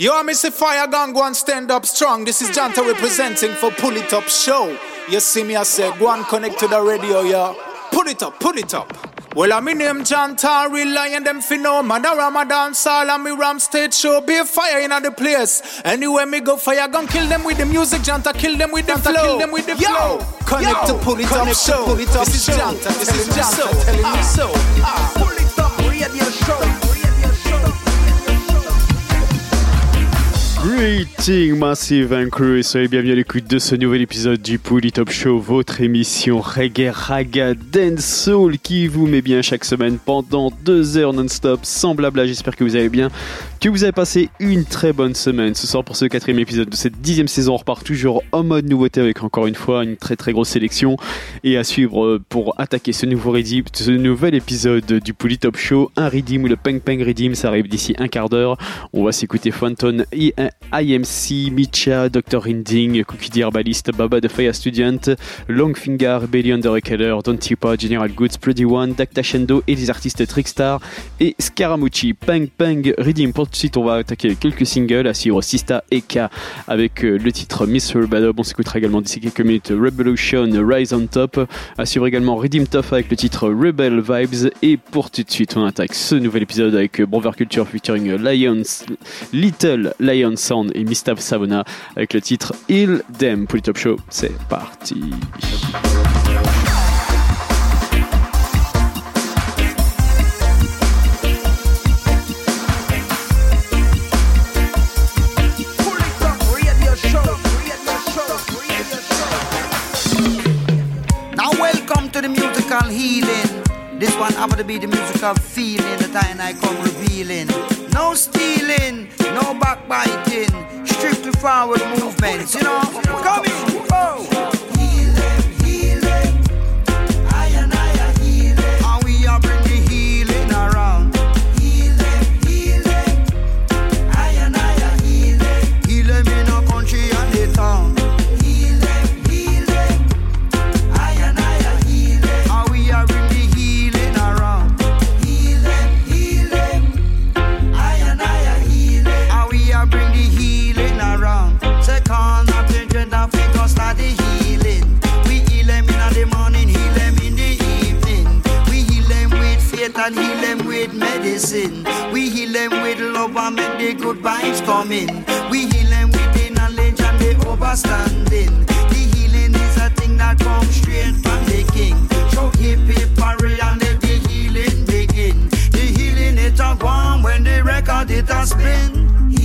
Yo, Mr. Fire Gang, go and stand up strong. This is Janta representing for Pull It Up Show. You see me, I say, go and connect to the radio, yo. Pull it up, pull it up. Well, I'm in name Janta, real lion, them finno. Man, a Ramadan, Sal, and me Ram stage show. Be a fire in the place. Anywhere me go, fire gun, kill them with the music, Janta, kill them with the Janta, flow. Kill them with the yo, flow. Connect yo, to Pull It Up Show. Pull it up this is Janta, this is Janta, telling you so. Ah, Greeting Massive and Crew et soyez bienvenus à l'écoute de ce nouvel épisode du Pouli Top Show, votre émission reggae, raga, dance soul qui vous met bien chaque semaine pendant deux heures non-stop sans blabla. J'espère que vous allez bien, que vous avez passé une très bonne semaine. Ce soir pour ce quatrième épisode de cette dixième saison, on repart toujours en mode nouveauté avec encore une fois une très très grosse sélection et à suivre euh, pour attaquer ce nouveau redeem, ce nouvel épisode du Pouli Top Show, un redeem ou le Peng Peng redeem, ça arrive d'ici un quart d'heure. On va s'écouter Phantom IMC, Micha, Dr. Hinding, Cookie the Baba the Fire Student, Longfinger, Belly Underkeller, Don Tipa, General Goods, Pretty One, Dacta Shendo et les artistes Trickstar et Scaramucci. Pang Pang Redeem. Pour suite, on va attaquer quelques singles à suivre Sista K avec euh, le titre Mr. Badob. On s'écoutera également d'ici quelques minutes Revolution Rise on Top. À suivre également Redeem Tough avec le titre Rebel Vibes. Et pour tout de suite, on attaque ce nouvel épisode avec Brover Culture featuring Lions, Little Lion Sound et Mistav Savona avec le titre Il Dem pour le Top Show. C'est parti. One to be the musical feeling that I and I come revealing. No stealing, no backbiting, strictly forward movements, you know. Coming. Medicine. We heal them with love and make the good vibes come in. We heal them with the knowledge and the overstanding. The healing is a thing that comes straight from the king. Show hip hip hurry and let the healing begin. The healing it a gone when the record it has been.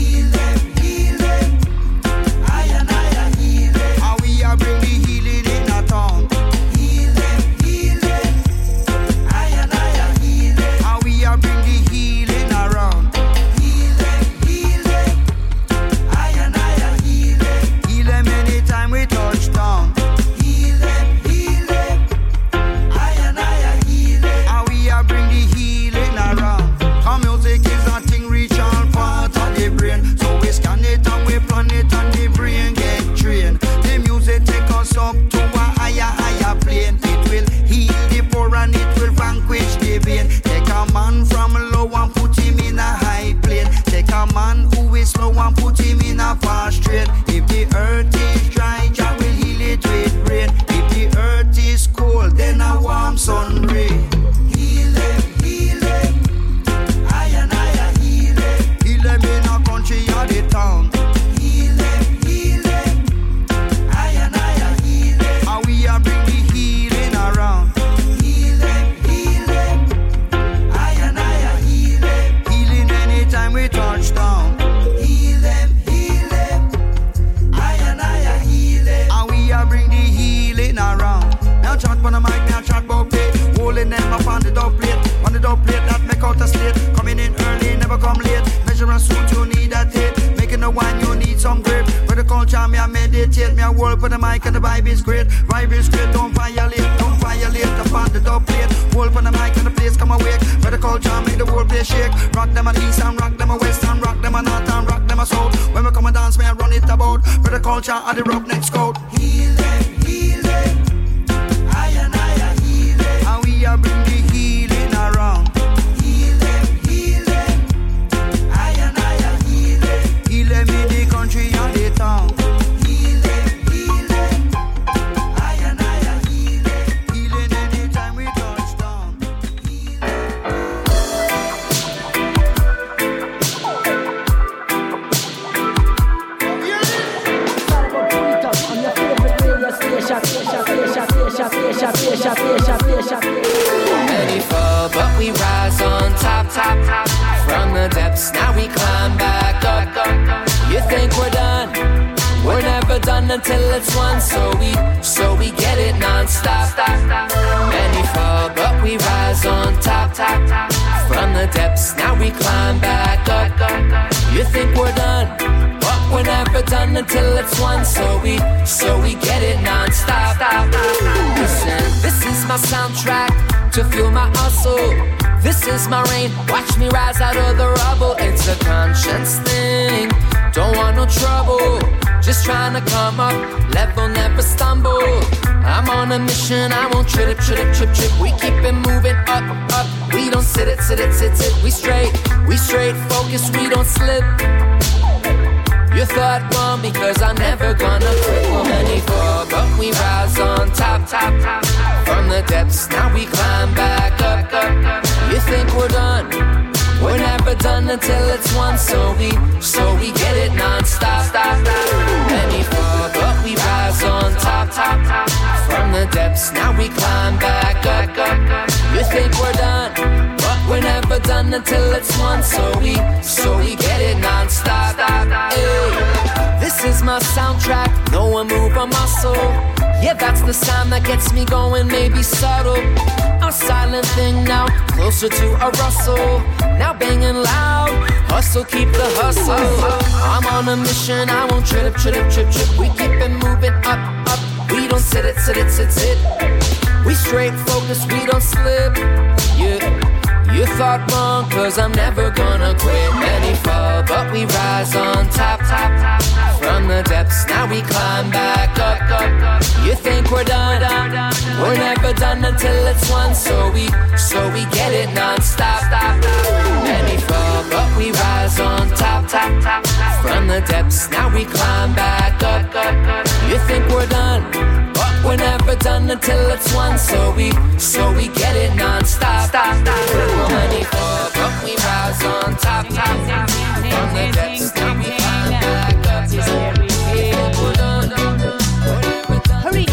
Never done until it's one, so we, so we get it non-stop. Stop, stop. Money for, but we rise on top, top, top. From the depths, we climb back up. Original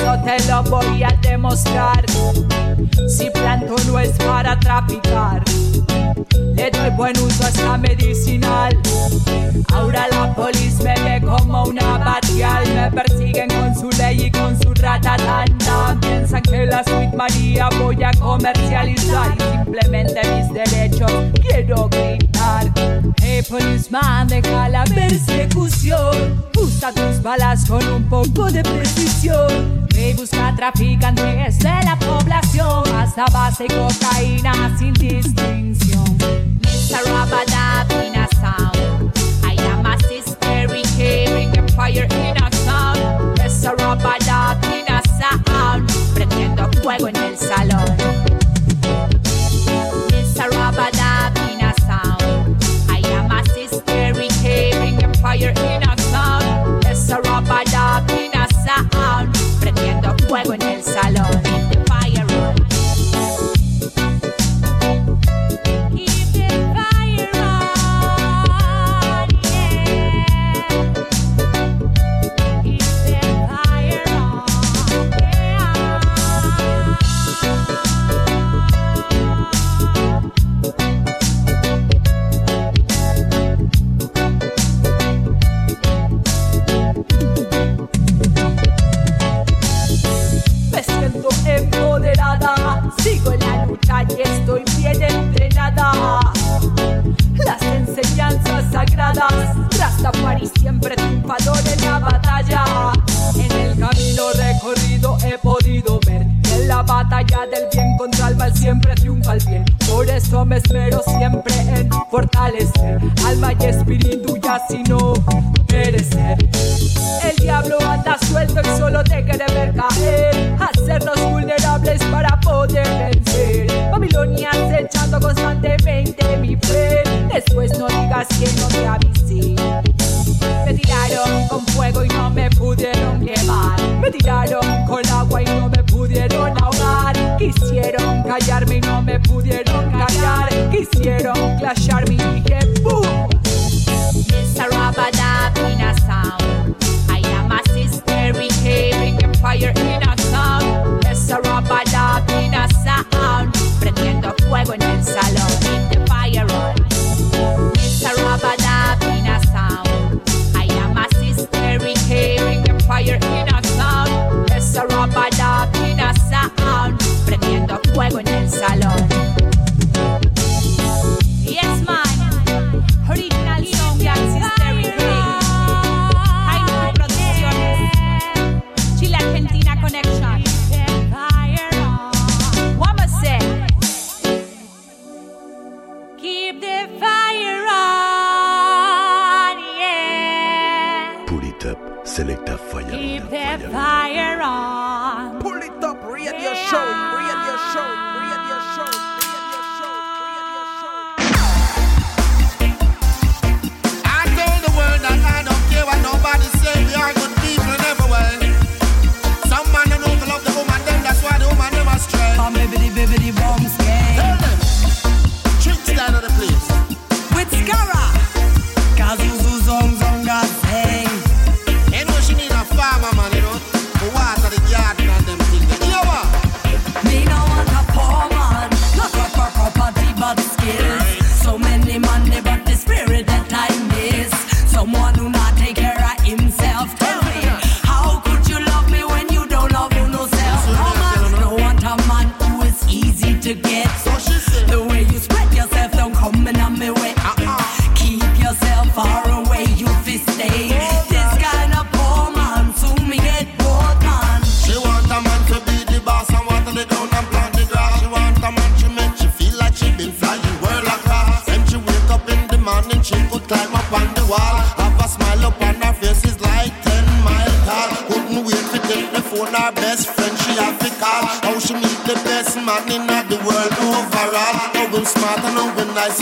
Eso te lo voy a demostrar. Si planto no es para traficar. Le doy buen uso a esta medicinal. Ahora la polis me ve como una batial. Me persiguen con su ley y con su ratatanda. Piensan que la Sweet María voy a comercializar. Y simplemente mis derechos quiero gritar. Hey policeman, deja la persecución. Usa tus balas con un poco de precisión. Me busca traficantes de la población. Hasta base cocaína sin distinción. Mr. Rabadab in a sound. I am a sister carrying a fire in a sound. Mr. Rabadab in a sound. Prendiendo fuego en el salón. Fuego en el salón. escucha y estoy bien entrenada. Las enseñanzas sagradas, Rastafari siempre triunfador en la batalla. En el camino recorrido he podido ver en la batalla del bien siempre triunfa el bien. Por eso me espero siempre en fortalecer alma y espíritu y así no merecer. El diablo anda suelto y solo te quiere ver caer, hacernos vulnerables para poder vencer. Babilonia acechando constantemente mi fe, después no digas que no te avisé. Me tiraron con fuego y no me pudieron quemar. Me tiraron con agua y no me pudieron ahogar. Quisieron callarme y no me pudieron callar. Quisieron clasharme y dije ¡Bum! Sarabadabina sound. I am a sister behaving a fire in a sound. Sarabadabina sound. Prendiendo fuego en el lámina sound, prendiendo fuego en el salón. Yes, man, original song and hysteric Jaime Producciones, Chile Argentina Connection. What say? Keep the fire on, yeah. Put it up, select a fire. Keep the fire show, bring your show, bring your show, bring show, bring show. I told the world that I don't care what nobody say. We are good.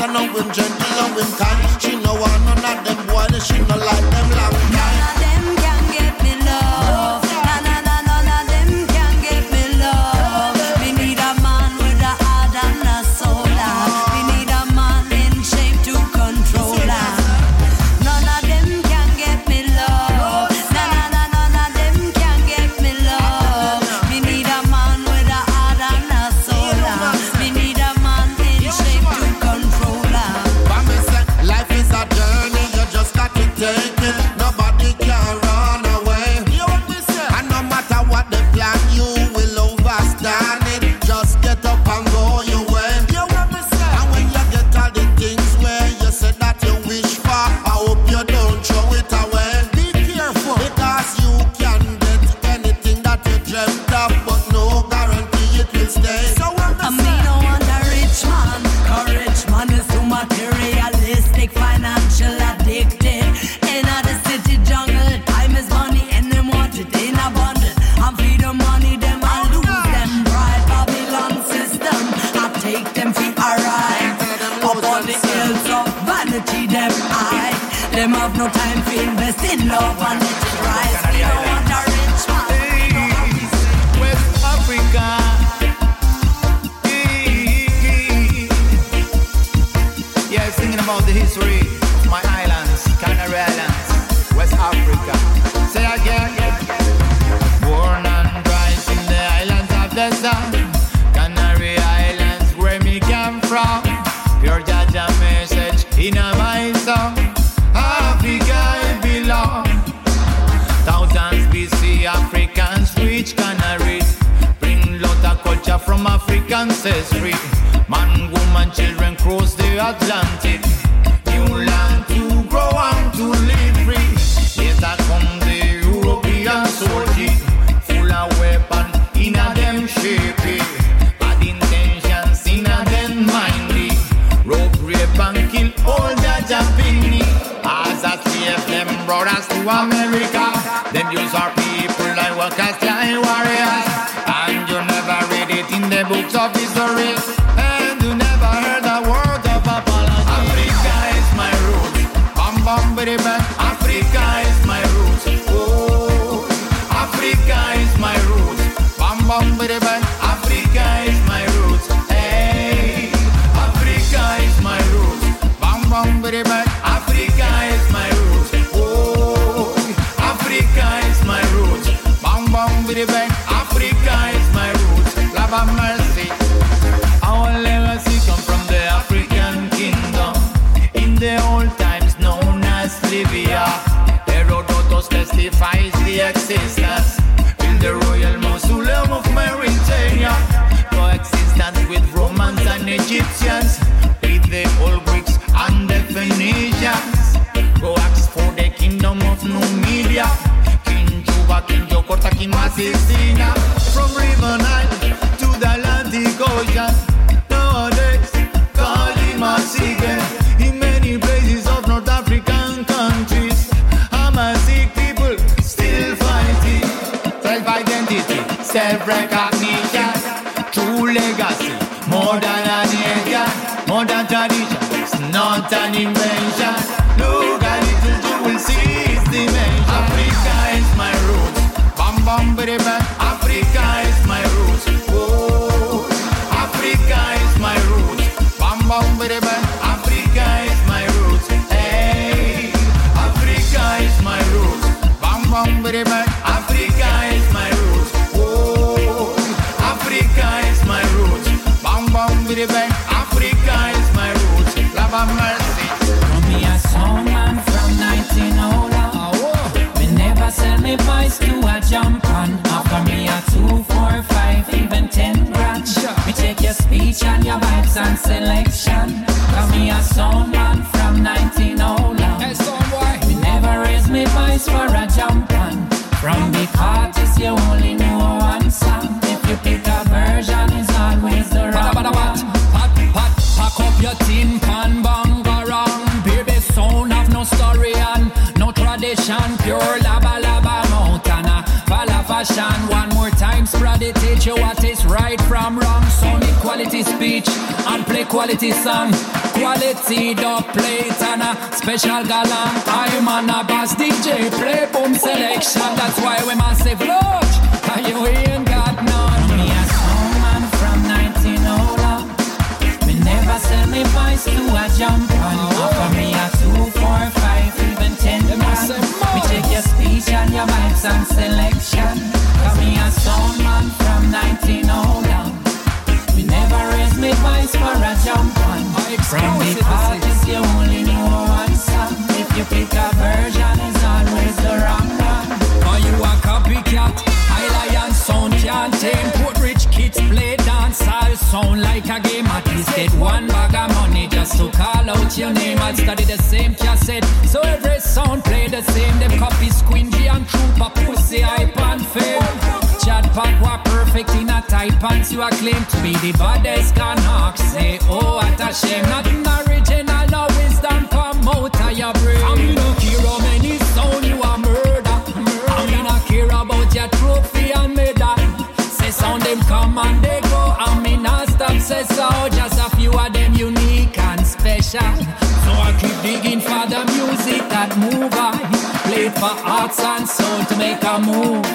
I know it down with it, man. Equality speech And play quality song. Quality dub plate and a special galang I'm on a bass DJ Play boom selection. That's why we massive load And you ain't got none Me a song man from 1900 Me never sell me voice to a jump on. Offer me a two, four, five, even ten Me take your speech and your vibes and selection. Cause me a song man from 1900 Me never raise me voice for a jump on. From the artists you only know one song If you pick a version it's always the wrong one. Are you a copycat? I lion sound can't tame. Put rich kids play dance. I'll sound like a game At least get one bag of money Just to call out your name. I'll study the same cassette. So every sound play the same. Them copy squingy and trooper Pussy hype and fame Pack were perfect in a tight pants You are claim to be the baddest can hawk Say oh what a shame. Nothing original no wisdom come out of your brain. I mean no care how many sound you are murder. I mean I care about your trophy and medal. Say sound them come and they go. I mean I stop say so Just a few of them unique and special. So I keep digging for the music that move I It for arts and soul to make a move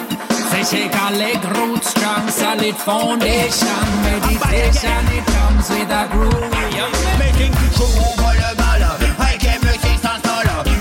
Say shake a leg root strong solid foundation. Meditation it comes with a groove. Making j'ouvre le bal Avec les musiques s'installe J'ai des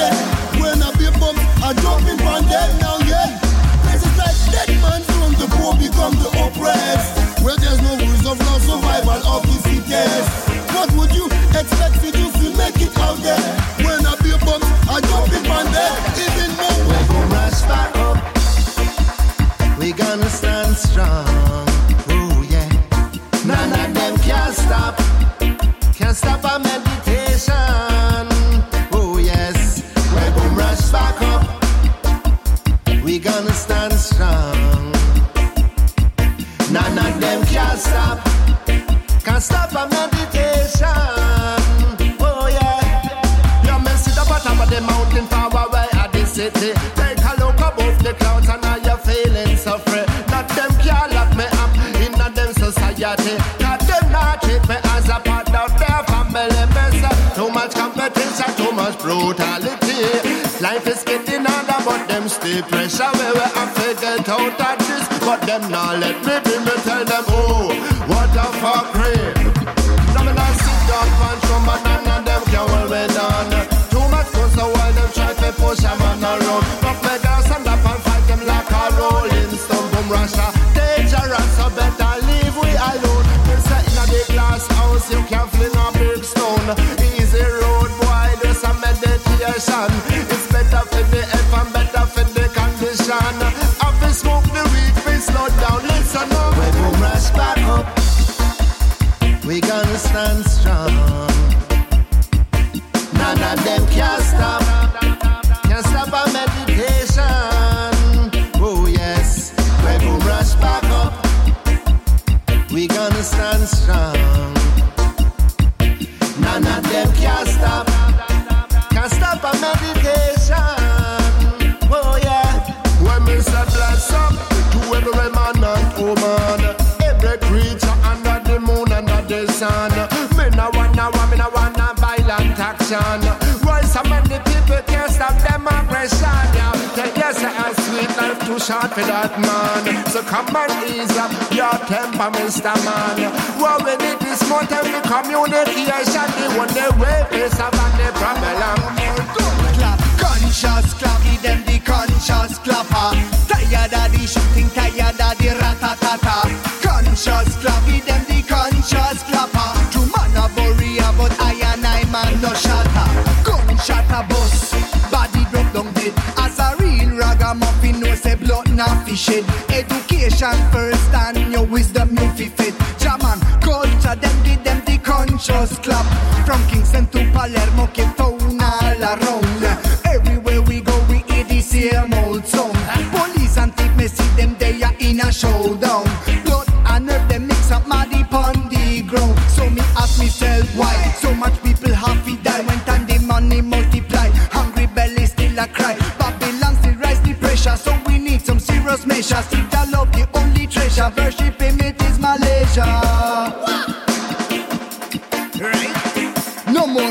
dead. When I be bump, I jump in from dead now, yeah. This is like dead man from the poor become the oppressed. Where there's no rules of law, survival of the fittest. What would you expect to do if you make it out there? When I be bump, I jump in from dead. Even more, we're gonna rush back up. We gonna stand strong. Oh yeah. None of them can stop. Can't stop a dirty. Cause them not treat me as a part of their family mess. Too much competition, too much brutality. Life is getting harder, but them still pressure me. Where I figured out that this, but them not let me be. Me tell them, oh, what a fuckery. Mr. Man. Well, we need this more time for communication. The only way to solve the problem. clap, conscious clap, give them the conscious clapper. Ah. Tired of the shooting, tired of the ratatata. Conscious clap, give them the conscious clapper. Ah. True man a bury but I and I man no shatter. Ah. Gunshot a bus, body drop down dead. As a real ragamuffin, no say blood not fish head. Education first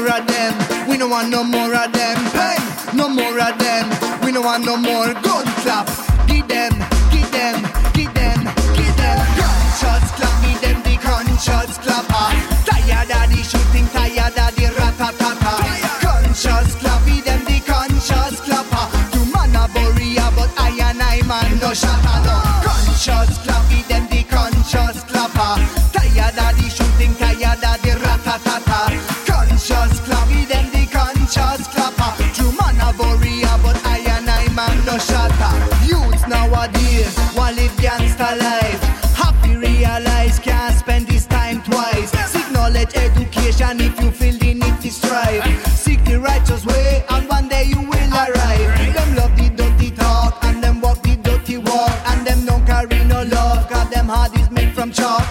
of them. We don't want no more of them. Pain. No more of them. We don't want no more gun clap. Give them, give them, give them, give them gunshots clap. Give them the gunshots clap. Ah, Tired of the shooting, tired of the ratatata. Gunshots clap. Give them the gunshots clap. Ah, You man a ya, but I and I man no shatter. No gunshots clap. Give them the gunshots clap. Ah, Tired of the shooting, tired of the ratatata. No shatter. Youths nowadays want live gangster life. Happy realize can't spend this time twice. Seek knowledge, education if you feel the need to strive. Seek the righteous way, and one day you will arrive. Them love the dirty talk, and them walk the dirty walk, and them don't carry no love, cause them heart is made from chalk.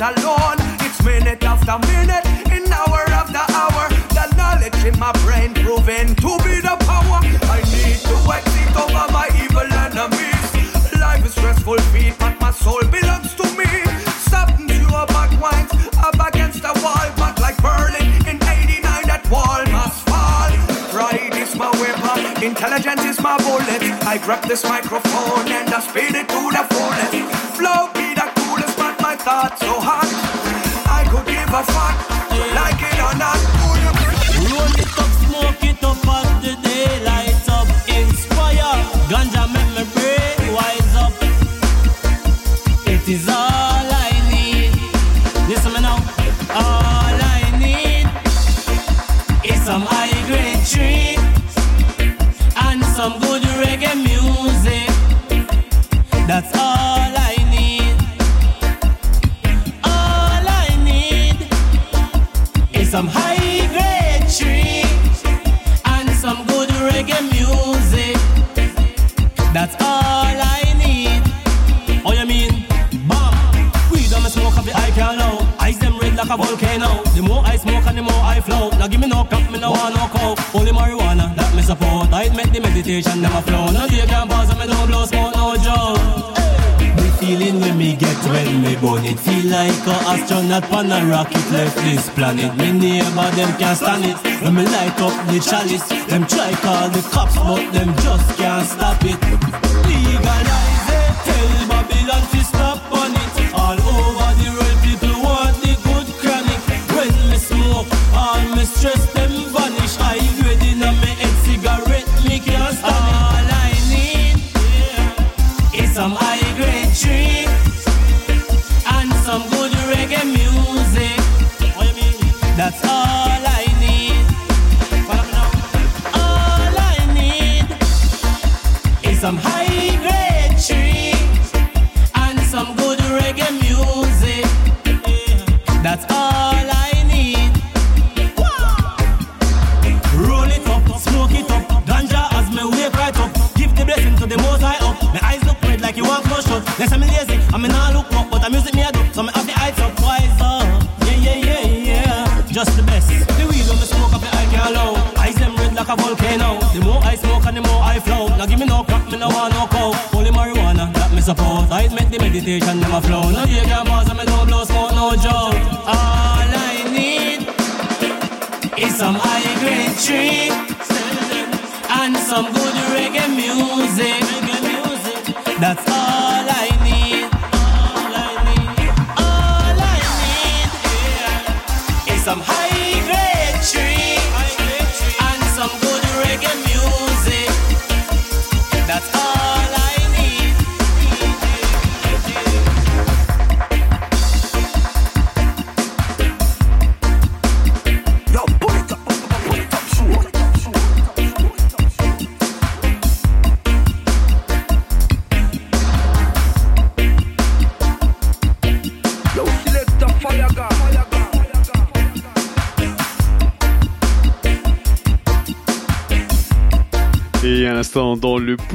alone. It's minute after minute, in hour after hour. The knowledge in my brain proven to be the power. I need to exit over my evil enemies. Life is stressful, feet, but my soul belongs to me. Something into a backwinds, up against the wall, but like Berlin in '89. That wall must fall. Pride is my weapon, intelligence is my bullet. I grab this microphone and I speed it to the fullest. Flow start so hot. I could give a fuck, like it or not. station, them a flow. No day can pass and me don't blow smoke, no joke. The feeling when me get when me born it feel like a astronaut on a rocket left this planet. Me neighbor them can't stand it. When me light up the chalice, them try call the cops but them just can't stop it.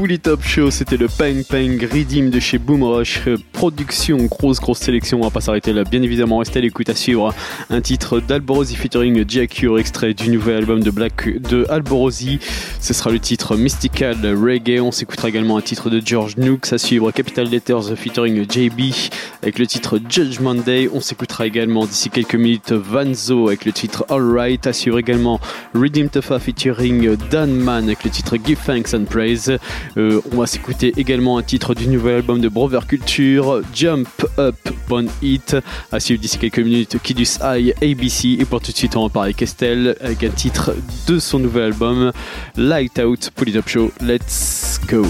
tous les top shows, c'était le Pang Pang Redeem de chez Boomrush production. Grosse, grosse sélection. On va pas s'arrêter là. Bien évidemment, restez à l'écoute à suivre. Hein. Un titre d'Alborosi featuring J.Cure, extrait du nouvel album de Black de Alborosi. Ce sera le titre Mystical Reggae. On s'écoutera également un titre de George Nooks à suivre. Capital Letters featuring JB avec le titre Judgment Day. On s'écoutera également d'ici quelques minutes Vanzo avec le titre Alright. À suivre également Redeem Tefa featuring Dan Man avec le titre Give Thanks and Praise. Euh, on va s'écouter également un titre du nouvel album de Brover Culture. Jump Up Bon Hit, ah, à suivre d'ici quelques minutes Kidus High ABC et pour tout de suite on va parler Kestel avec un titre de son nouvel album Light Out Polytop Show. Let's go!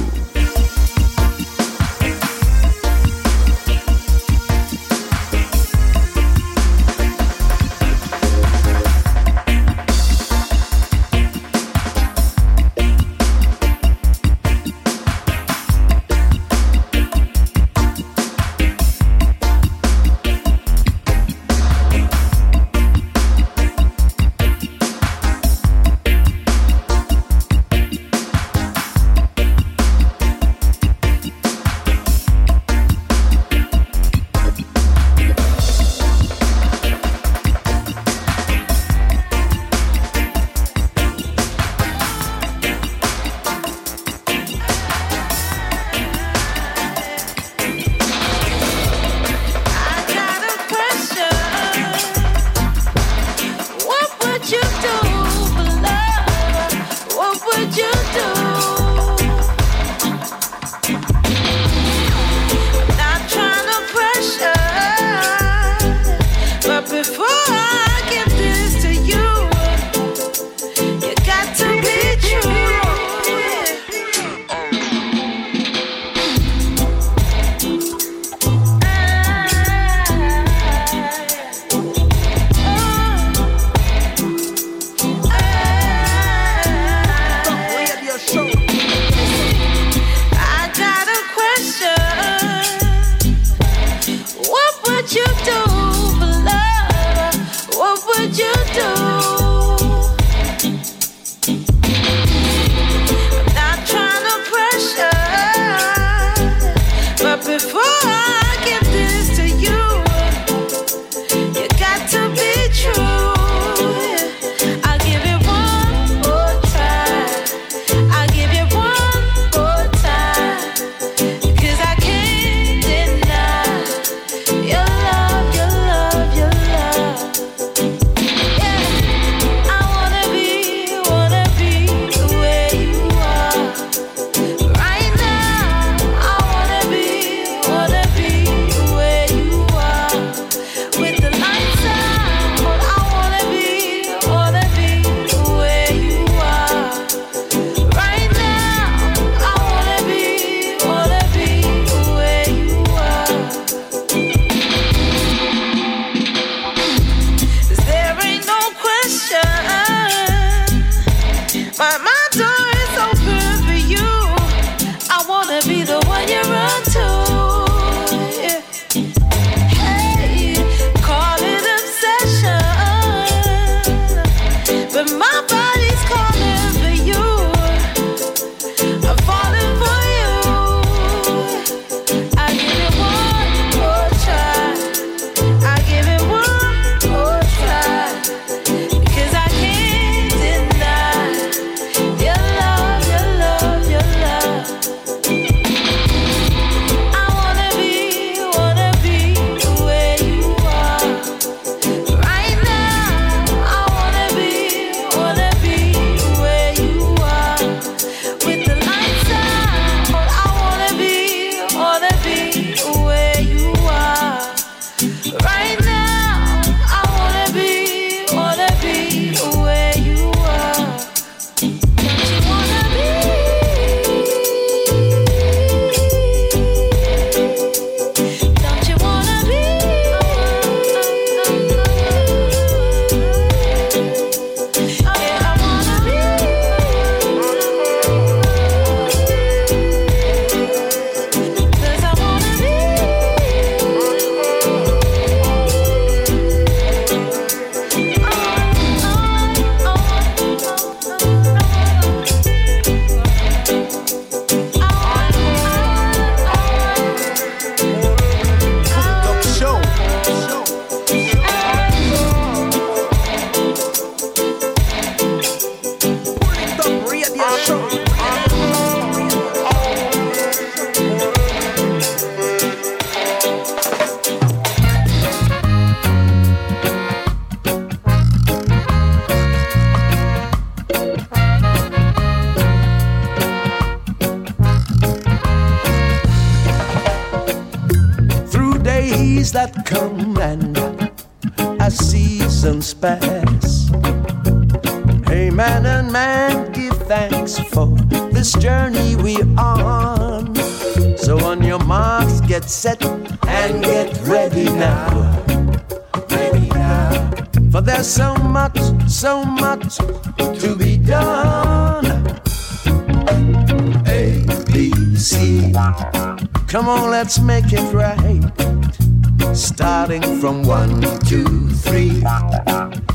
Let's make it right. Starting from one, two, three.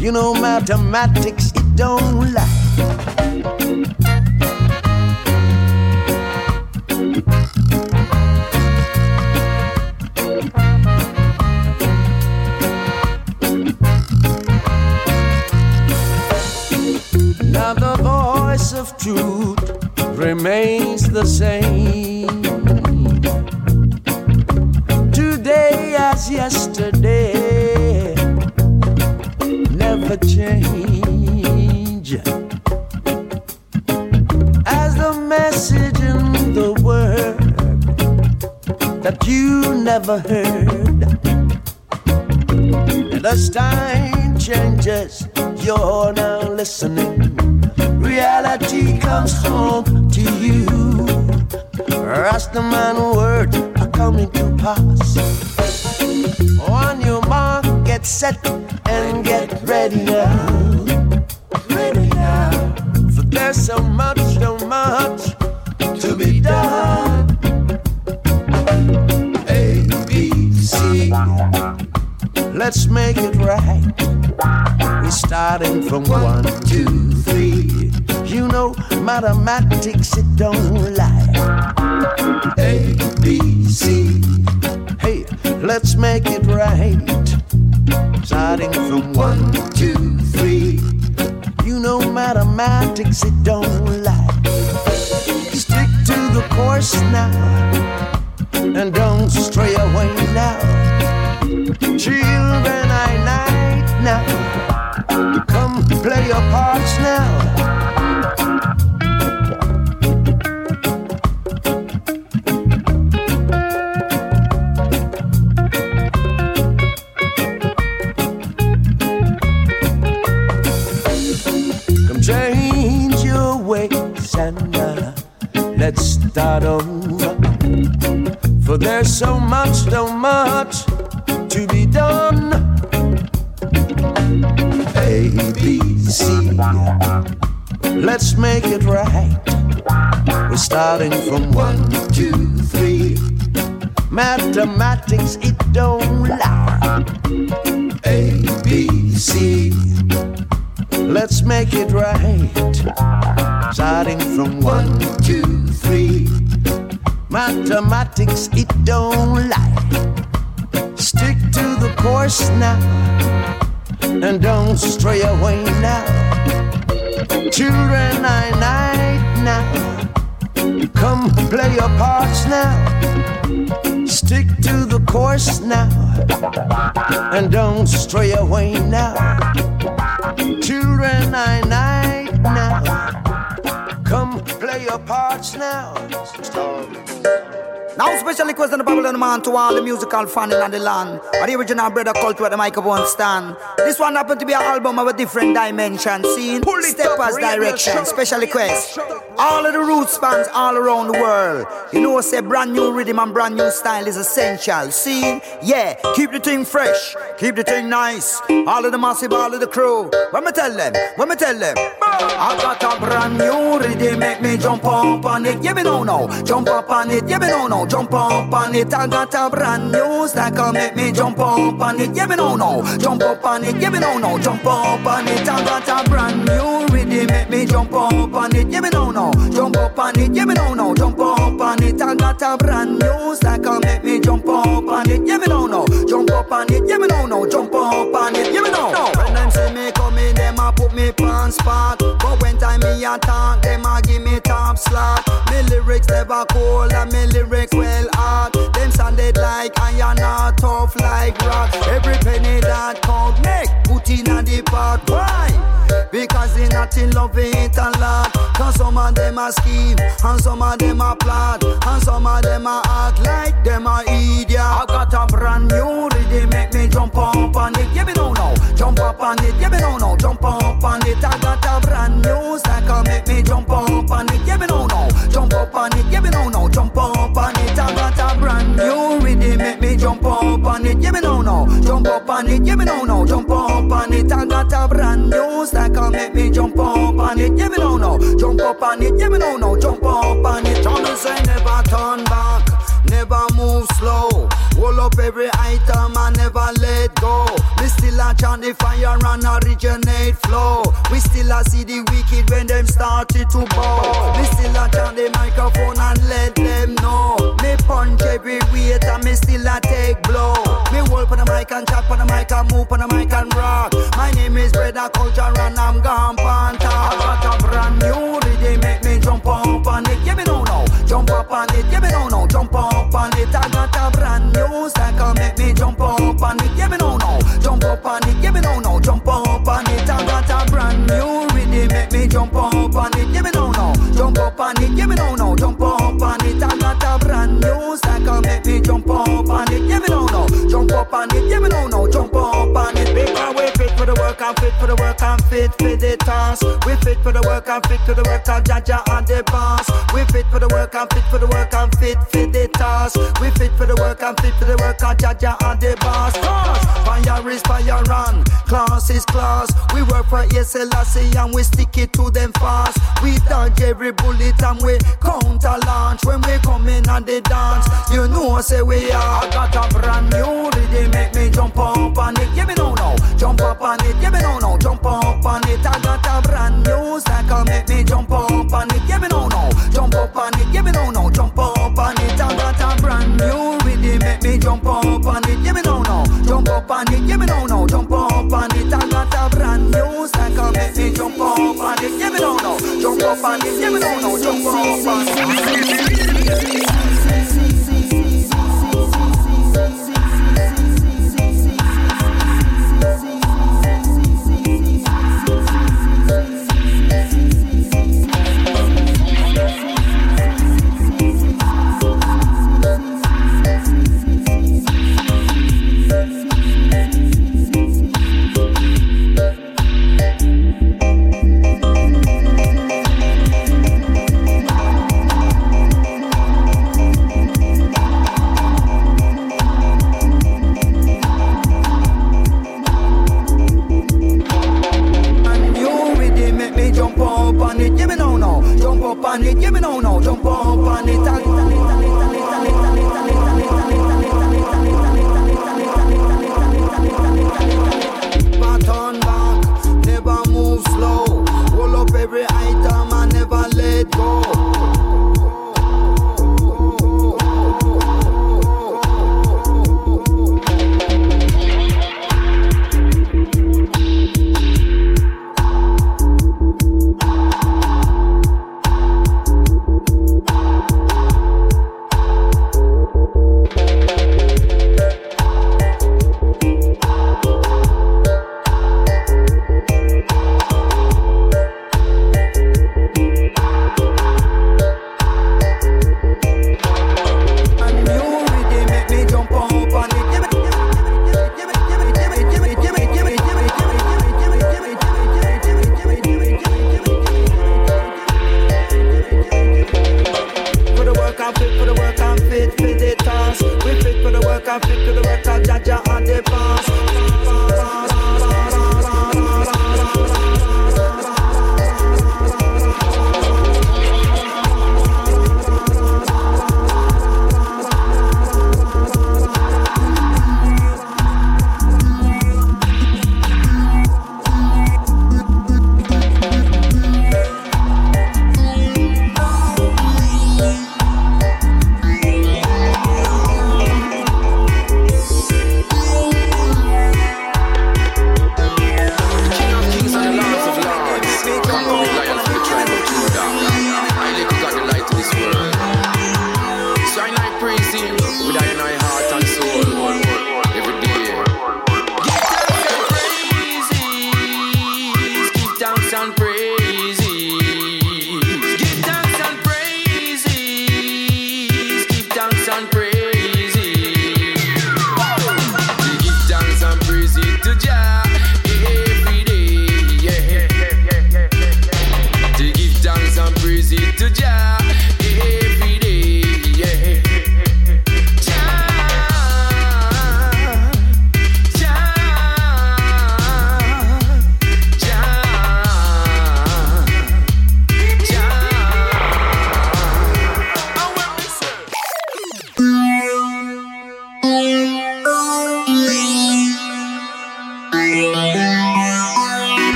You know, mathematics, it don't lie. Now. And don't stray away now. Children, I night now. Come play your parts now. Starting from one, two, three. Mathematics, it don't lie. A, B, C. Let's make it right. Starting from one, two, three. Mathematics, it don't lie. Stick to the course now. And don't stray away now. Children, I night now. Come play your parts now. Stick to the course now. And don't stray away now. Children, I night now. Come play your parts now. Now special request on the Babylon man to all the musical fan in the land. Or the original brother cult where the microphone stand. This one happened to be an album of a different dimension. Scene, steppers direction. Special request. All of the roots bands all around the world. You know, say brand new rhythm and brand new style is essential. See, yeah, keep the thing fresh, keep the thing nice. All of the massive, all of the crew. When me tell them, when me tell them, I got a brand new rhythm, make me jump up on it. Yeah, me no no, jump up on it. Yeah, me no no, jump up on it. I got a brand new style, make me jump up on it. Yeah, me no no, jump up on it. Yeah, me no no, jump up on it. I got a brand new rhythm, make me jump up on it. Yeah, me no no, jump up on it. Yeah, me no no, jump up on it. I got a brand new style, make me jump up on it. Yeah, me no no, jump up on it. Yeah, me no no, jump up on it. Yeah, me no. When them see me coming, them a put me pants spot. But when time me attack, them a give me top slot. Me lyrics never cold and me lyrics well hard. Them sounded like iron or tough like rock. Every penny that count, make put in a the pot. Why? Because they not in love it a lot. Cause some of them are scheme, and some of them are plot, and some of them are act like them are idiot. I got a brand new rhythm, make me jump up on it. Yeah, me know now. Jump up on it, yeah, me know now. Jump up on it. I got a brand new cycle, make me jump up on it. Yeah, me know now. Jump up on it, yeah, me know now. Jump up on it. I got a brand new rhythm, make me jump up on it. Yeah, me know now. Jump up on it, yeah, me know now. Jump up on it. I got a brand new make me jump up on it. Yeah, me know now. Jump up on it, yeah, me know now. Jump up on it. Johnny say never turn back, never move slow. Hold up every item and never let go. We still a chant the fire and originate flow. We still a see the wicked when them started to bow. We still a chant the microphone and let them know. Me punch every weight and me still a take blow. Me hold on the mic and chat on the mic and move on the mic and rock. My name is Brother Culture and I'm gone panta. I got a brand new rhythm make me jump up on it. Yeah me know now. Jump up on it. Yeah me know now. Jump up work fit for the work and fit for the task. We for the work and fit for the work and Jaja and the boss. We fit for the work and fit for the work and fit for the task. We fit for the work and fit for the work and Jaja and the boss. Cause fire is fire and class is class. We work for SLC and we stick it to them fast. We dodge every bullet and we counter launch when we come in and they dance. You know, say we are. I got a brand new rhythm, make me jump up on it. Yeah, me know now. Jump up on it. Yeah, me know now. Jump up on it. I got a brand new cycle, make me jump up on it. Yeah, me know now. Jump up on it. Yeah, me know now. Jump up on it. I got a brand new rhythm, make me jump up on it. Yeah, me know now. Jump up on it. Yeah, me know now. Jump up on it. I got a brand new cycle, make me jump up on it. Yeah, me know now. Jump up on it. Yeah, me know now. Jump up on it. On it. Yeah, me know now. Jump up on it. Never turn back, never move slow. Roll up every item and never let go.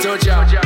Told y'all.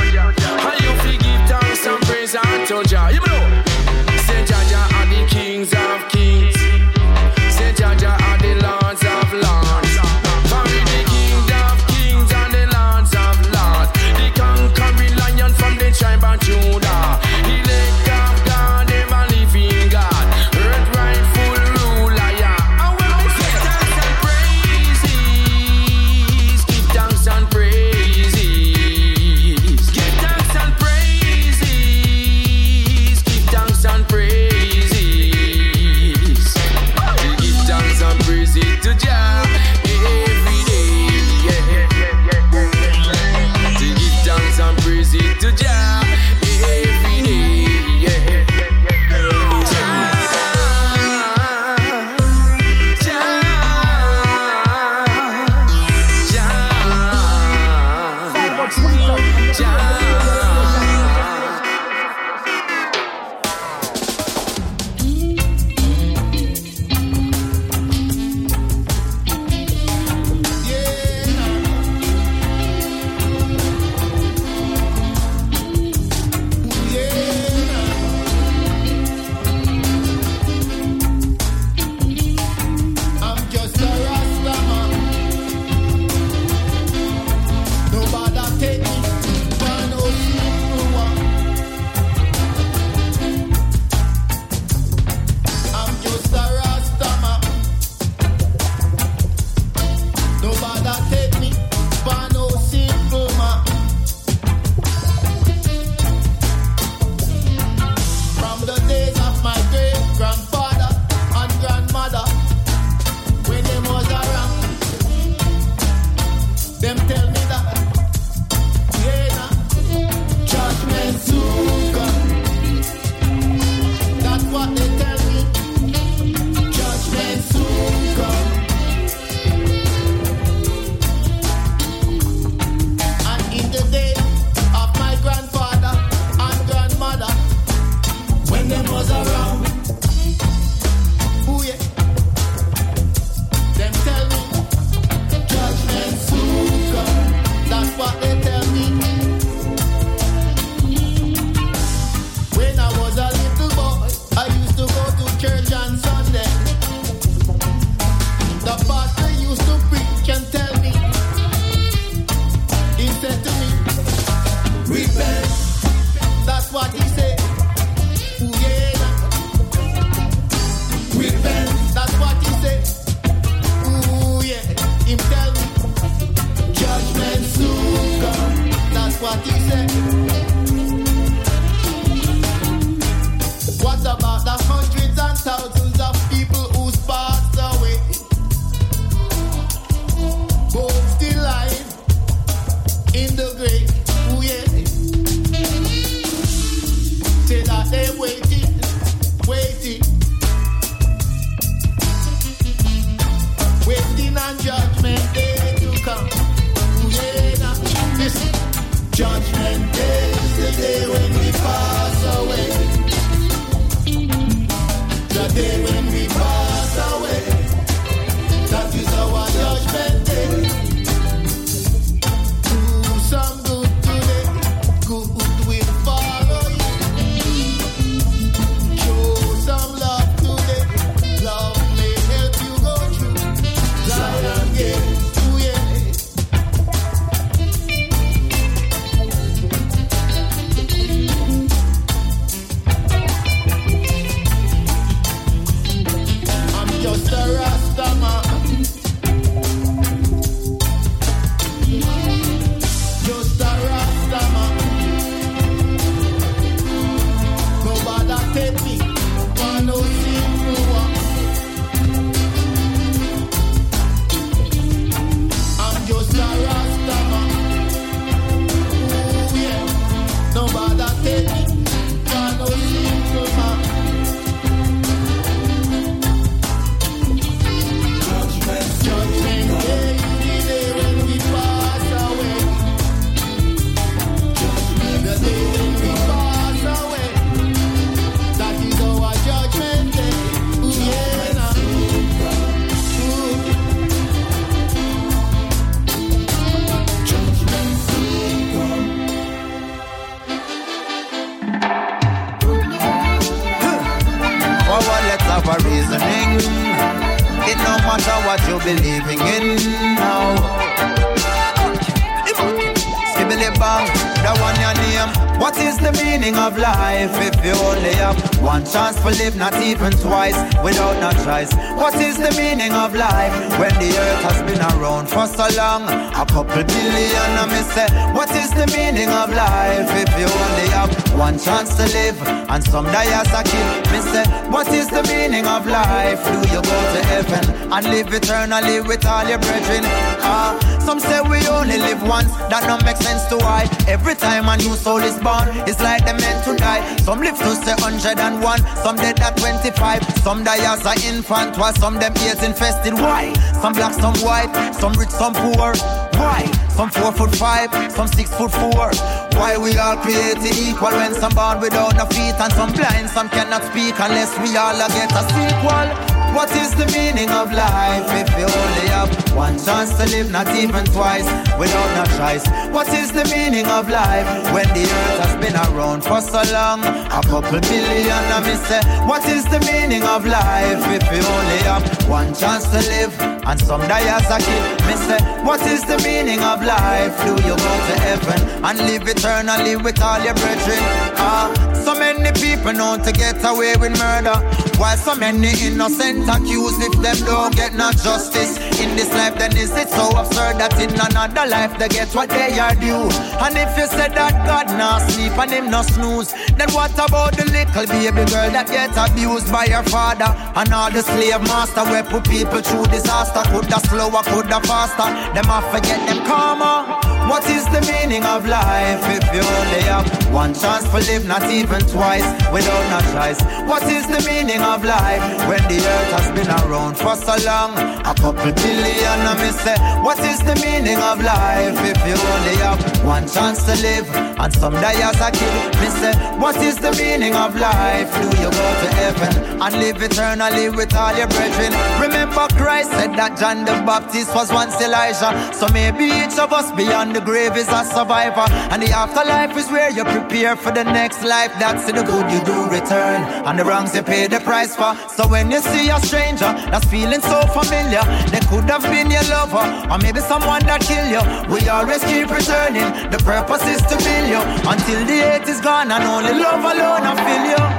Eternally with all your brethren? Ah, some say we only live once, that don't make sense to why. Every time a new soul is born, it's like they meant to die. Some live to say 101, some dead at 25, some die as an infant, while some them ears infested. Why? Some black, some white, some rich, some poor. Why? Some four foot five, some six foot four. Why we all created equal when some born without no feet and some blind, some cannot speak unless we all get a sequel. What is the meaning of life if you only have one chance to live, not even twice, without no choice? What is the meaning of life when the earth has been around for so long? A couple billion, I me say, what is the meaning of life if you only have one chance to live and some die as a kid? Me say, what is the meaning of life? Do you go to heaven and live eternally with all your brethren? Ah, so many people know to get away with murder, while so many innocent accused if them don't get no justice in this life. Then is it so absurd that in another life they get what they are due? And if you said that God not sleep and him not snooze, then what about the little baby girl that get abused by her father and all the slave master where put people through disaster? Coulda slower, coulda faster. Them I forget them karma. What is the meaning of life if you only have one chance to live, not even twice, without no choice? What is the meaning of life when the earth has been around for so long? A couple billion, I me say, what is the meaning of life if you only have one chance to live and some die as a kid? Me say, what is the meaning of life? Do you go to heaven and live eternally with all your brethren? Remember, Christ said that John the Baptist was once Elijah, so maybe each of us beyond the grave is a survivor, and the afterlife is where you prepare for the next life. That's the good you do return, and the wrongs you pay the price for. So when you see a stranger that's feeling so familiar, they could have been your lover, or maybe someone that killed you. We always keep returning. The purpose is to build you until the hate is gone, and only love alone will fill you.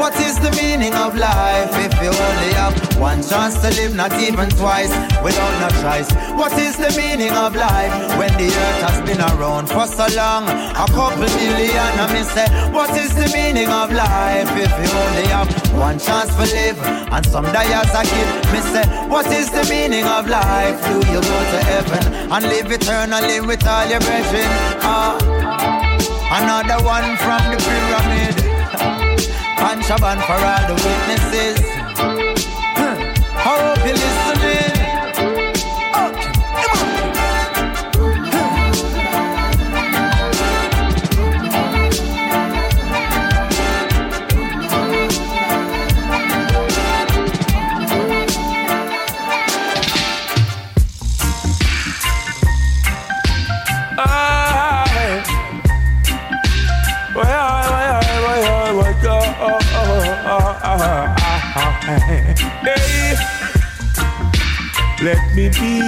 What is the meaning of life if you only have one chance to live, not even twice, without no choice? What is the meaning of life when the earth has been around for so long? A couple billion, I mean say, what is the meaning of life if you only have one chance to live and some die as a kid? Me say, what is the meaning of life? Do you go to heaven and live eternally with all your brethren? Ah, another one from the pyramid. Shaban for all the witnesses. I hope you're listening. Let me be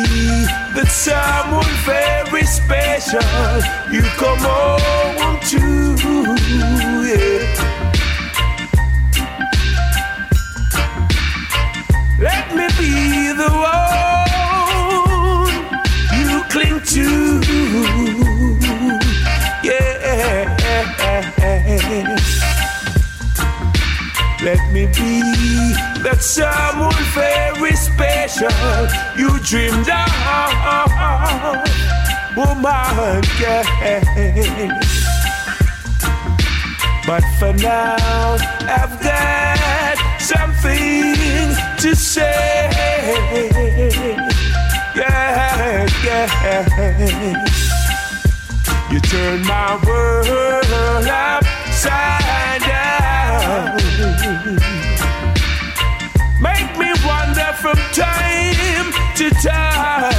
the someone very special you come home to. Yeah. Let me be the one you cling to. Yeah. Let me be that someone very special you dreamed of, woman. But for now, I've got something to say. Yeah, yeah. You turn my world upside down. From time to time.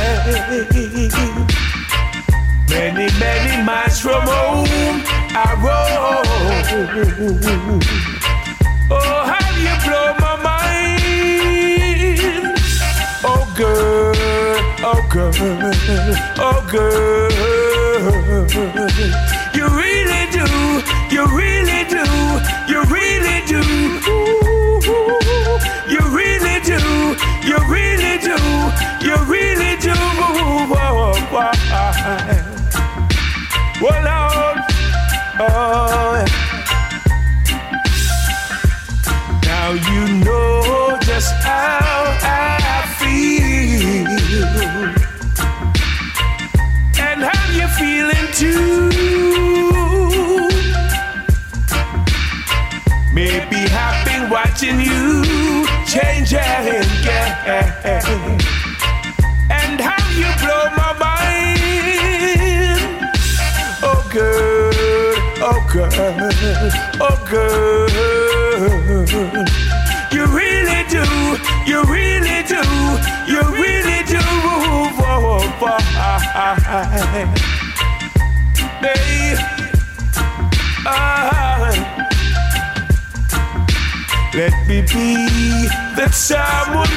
Many, many miles from home, I roam. Oh, how you blow my mind? Oh, girl, oh, girl, oh, girl. You really do, you really do, you really do. You you really do, you really do. Well, Lord, oh, now you know just how I feel, and how you feeling too. Maybe I've been watching you change get, and how you blow my mind. Oh girl, oh girl, oh girl. You really do, you really do, you really do. Oh, oh, Hey, ah. Let me be that someone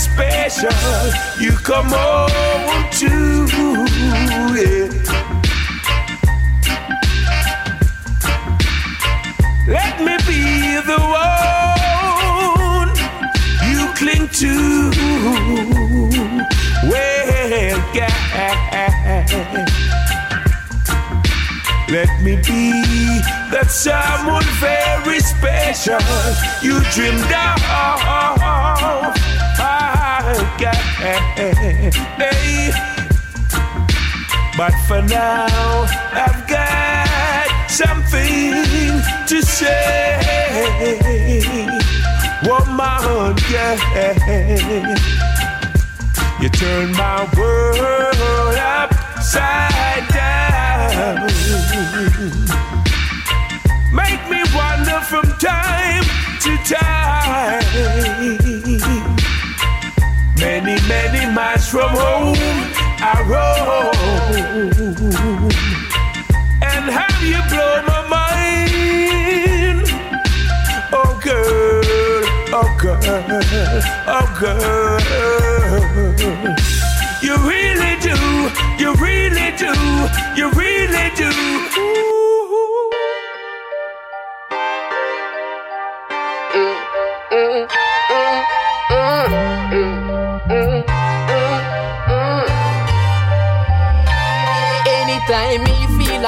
special you come home to. Yeah. Let me be the one you cling to. Well, yeah. Let me be that someone very special you dreamed of. Hey. But for now, I've got something to say. Woman, yeah. You turn my world upside down. Make me wander from time to time. Many, many miles from home, I roam. And how you blow my mind. Oh, girl, oh, girl, oh, girl. You really do, you really do, you really do.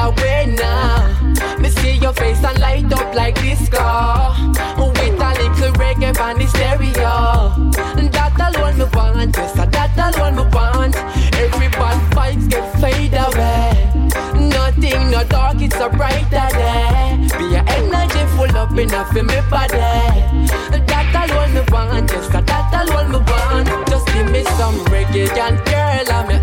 away now. Me see your face and light up like this car. With a little reggae on the stereo. And that alone me want, yes, that alone me want. Every bad vibes get fade away. Nothing, no dark, it's a brighter day. Be your energy full up enough for me body. That alone me want, yes, that alone me want. Just give me some reggae and girl, I'm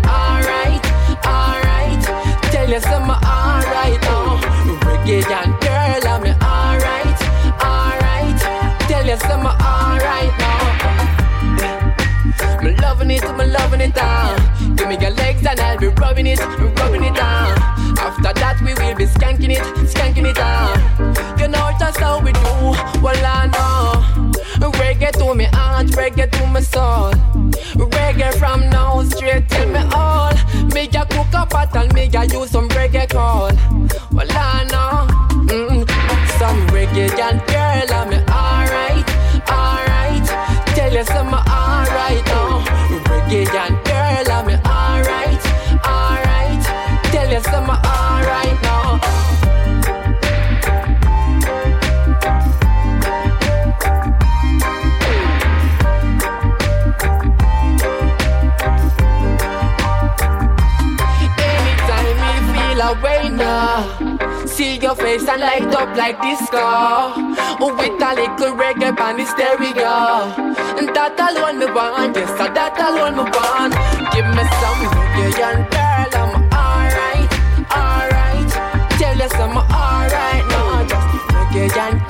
Yeah, and girl, I'm alright, alright. Tell you I'm alright now. Me loving it, me loving it down. Give me your legs and I'll be rubbing it, rubbing it down. After that we will be skanking it, skanking it down. You know just how we do, well I know. Reggae to me heart, reggae to my soul. Reggae from now straight till me all. Me a cook a pot and me a use some reggae call. your face and light up like disco. With a little reggae on the stereo. And that alone me want, yes, that alone me want. Give me some reggae and girl, I'm alright, alright. Tell you I'm alright now, just reggae and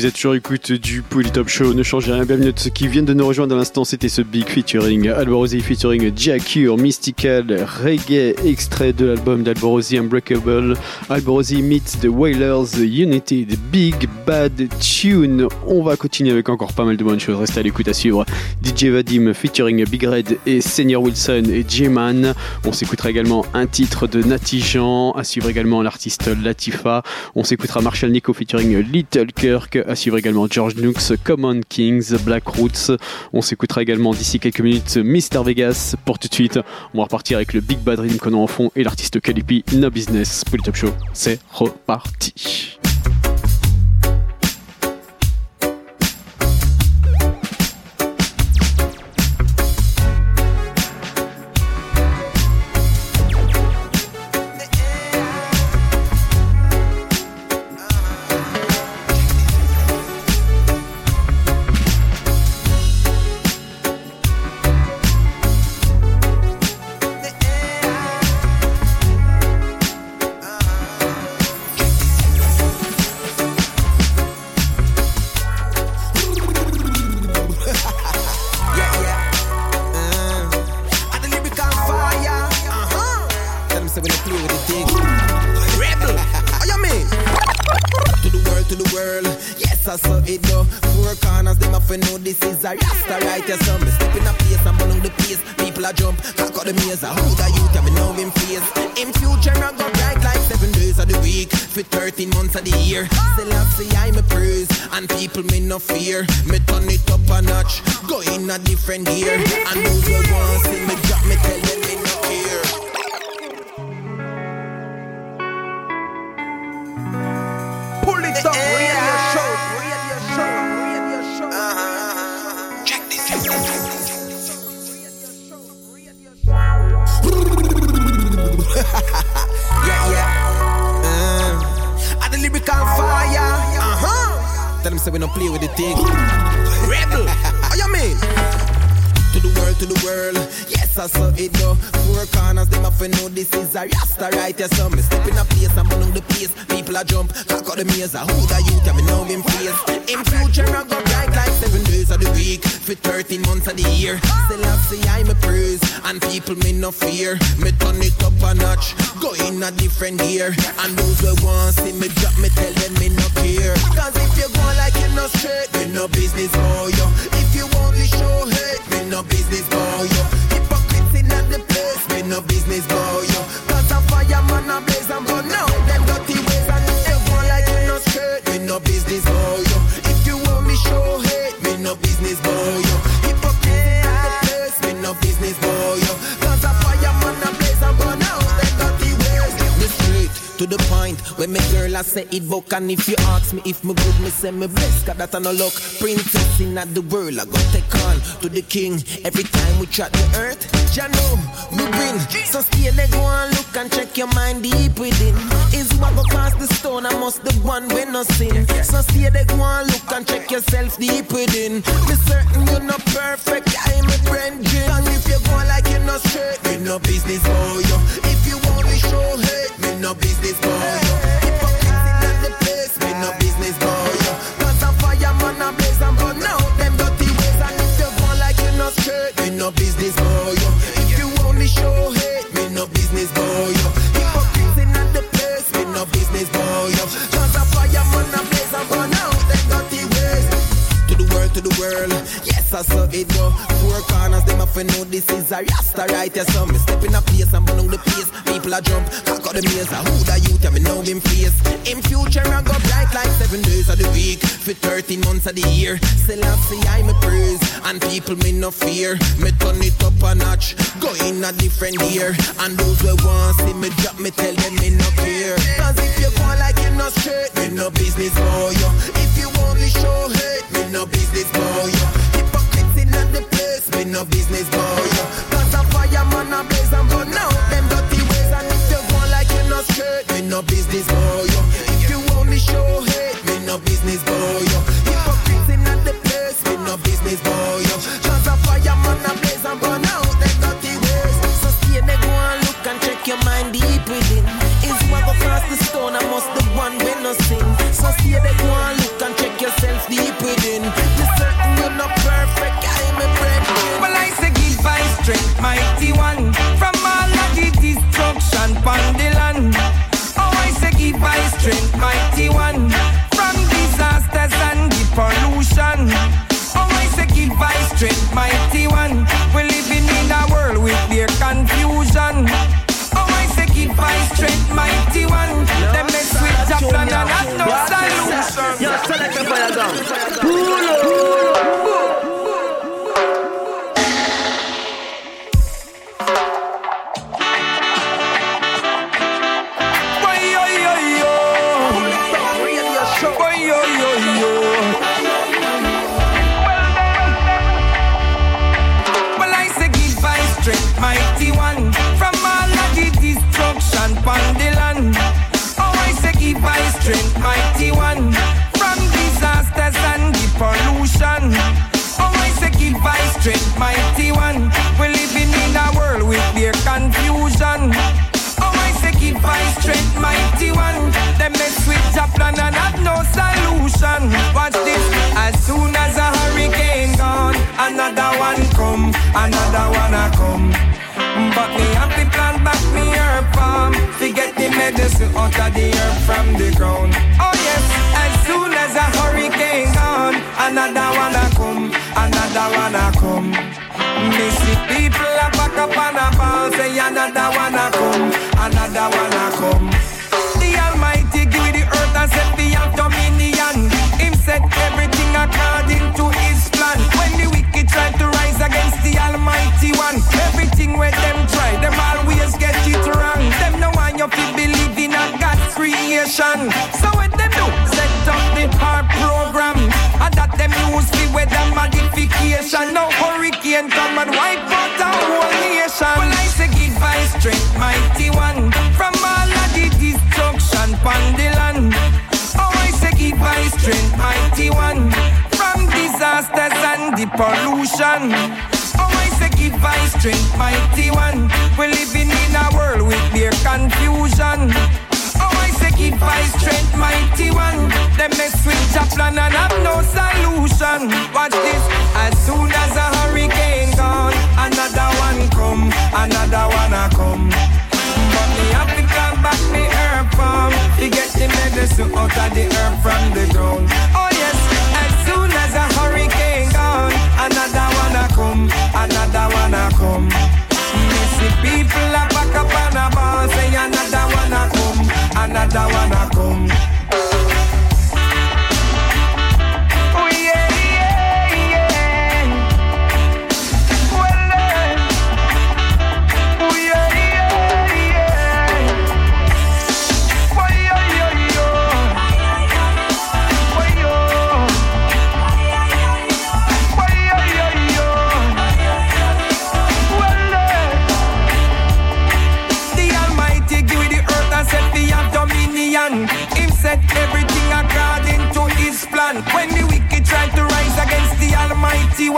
vous êtes toujours écoute du Polytop Show, ne changez rien, bienvenue à ceux qui viennent de nous rejoindre à l'instant, c'était ce big featuring Alborosi featuring Jacure, Mystical, Reggae, extrait de l'album d'Alborosi Unbreakable, Alborosi meets The Wailers, Unity, The Big Bad Tune. On va continuer avec encore pas mal de bonnes choses, restez à l'écoute à suivre. DJ Vadim featuring Big Red et Senior Wilson et J-Man. On s'écoutera également un titre de Nati Jean, à suivre également l'artiste Latifa. On s'écoutera Marshall Nico featuring Little Kirk, à suivre également George Nooks, Common Kings, Black Roots. On s'écoutera également d'ici quelques minutes Mr Vegas. Pour tout de suite, on va repartir avec le Big Bad Rhythm qu'on a en fond et l'artiste Calipi, No Business. Polytop Show, c'est reparti. A jump, cock out the maze. Who the youth have me know him face. In future, I go bright like seven days of the week. For 13 months of the year. Still I see I'm a praise. And people me no fear. Me turn it up a notch. Go in a different gear. And those who want see me drop me tell them me Tell them say we don't play with the thing. Rebel. How you mean? To the world, to the world. Yes, I saw it go. Four corners, them have know this is a Rasta right here. So me step in a place burn on the place. People a jump, cock out the maze. Who the youth, I me know him face. In future, I go bright like seven days of the week. For 13 months of the year. Still I see I'm a praise. And people me no fear. Me turn it up a notch. Go in a different gear. And those who want see me drop, me tell them me no care. Cause if you go like you no straight, me no business for you. If you only show hate, me no business for you. Hypocrites in the place, me no business for you. Cause a fireman a blaze and burn out them dirty ways. And you like you no straight, me no business for you. If you only show hate, me no business for you. Hypocrites in the place, me no business for you. Cause a fireman a blaze and burn out them dirty ways. Me straight to the point when me girl I say it book and if you ask me if me good me say me blessed cause that I no luck princess in the world I go take on to the king. Every time we chat the earth ya know me win. So stay there go and look and check your mind deep within. Is what go pass the stone I must the one when no sin. So stay there go and look and check yourself deep within. Me certain you're not perfect I'm a friend and if you go like you're not straight me no business for you. If you only show hate me no business for you. Hypocrites in the place, me no business for you no business for you. If you only show hate, me no business for you. The place, me no business for you. Cause fire blaze, out. To the world, to the world. I saw it go. Four corners, them have to know this is a rasta right. Yes, so me step in a place and burn the place. People a jump, cock out the maze. Who the youth, yeah, me know him face. In future, I go bright like seven days of the week. For 13 months of the year. Still I I me praise. And people me no fear. Me turn it up a notch. Go in a different gear. And those who want see me drop, me tell them me no care. Cause if you go like you no straight, me no business for you. If you only show hate, me no business for you. Hypocrites in the place, me no business boy. Cause a fireman a blaze and burn out them dirty ways. And if you go like you no straight, me no business for solution. Watch this, as soon as a hurricane gone, another one come, another one a come. But me to plant back me herb farm to get the medicine out of the herb from the ground. Oh yes, as soon as a hurricane gone, another one a come, another one a come. Me see people a back up on a ball, say another one a come, another one a come. Creation. So what them do? Set up the hard program, and that them use the weather modification. No hurricane come and wipe out the whole nation. Well, I say give by strength, mighty one, from all of the destruction upon the land. Oh, I say give by strength, mighty one, from disasters and the pollution. Oh, I say give by strength, mighty one. We're living in a world with their confusion. By strength, mighty one. Them mess with plan and have no solution. Watch this, as soon as a hurricane gone, another one come, another one a come. But me have to plant back me herb farm to get the medicine out of the herb from the ground. Oh yes, as soon as a hurricane gone, another one a come, another one a come. Me see people a back up on a another one a come.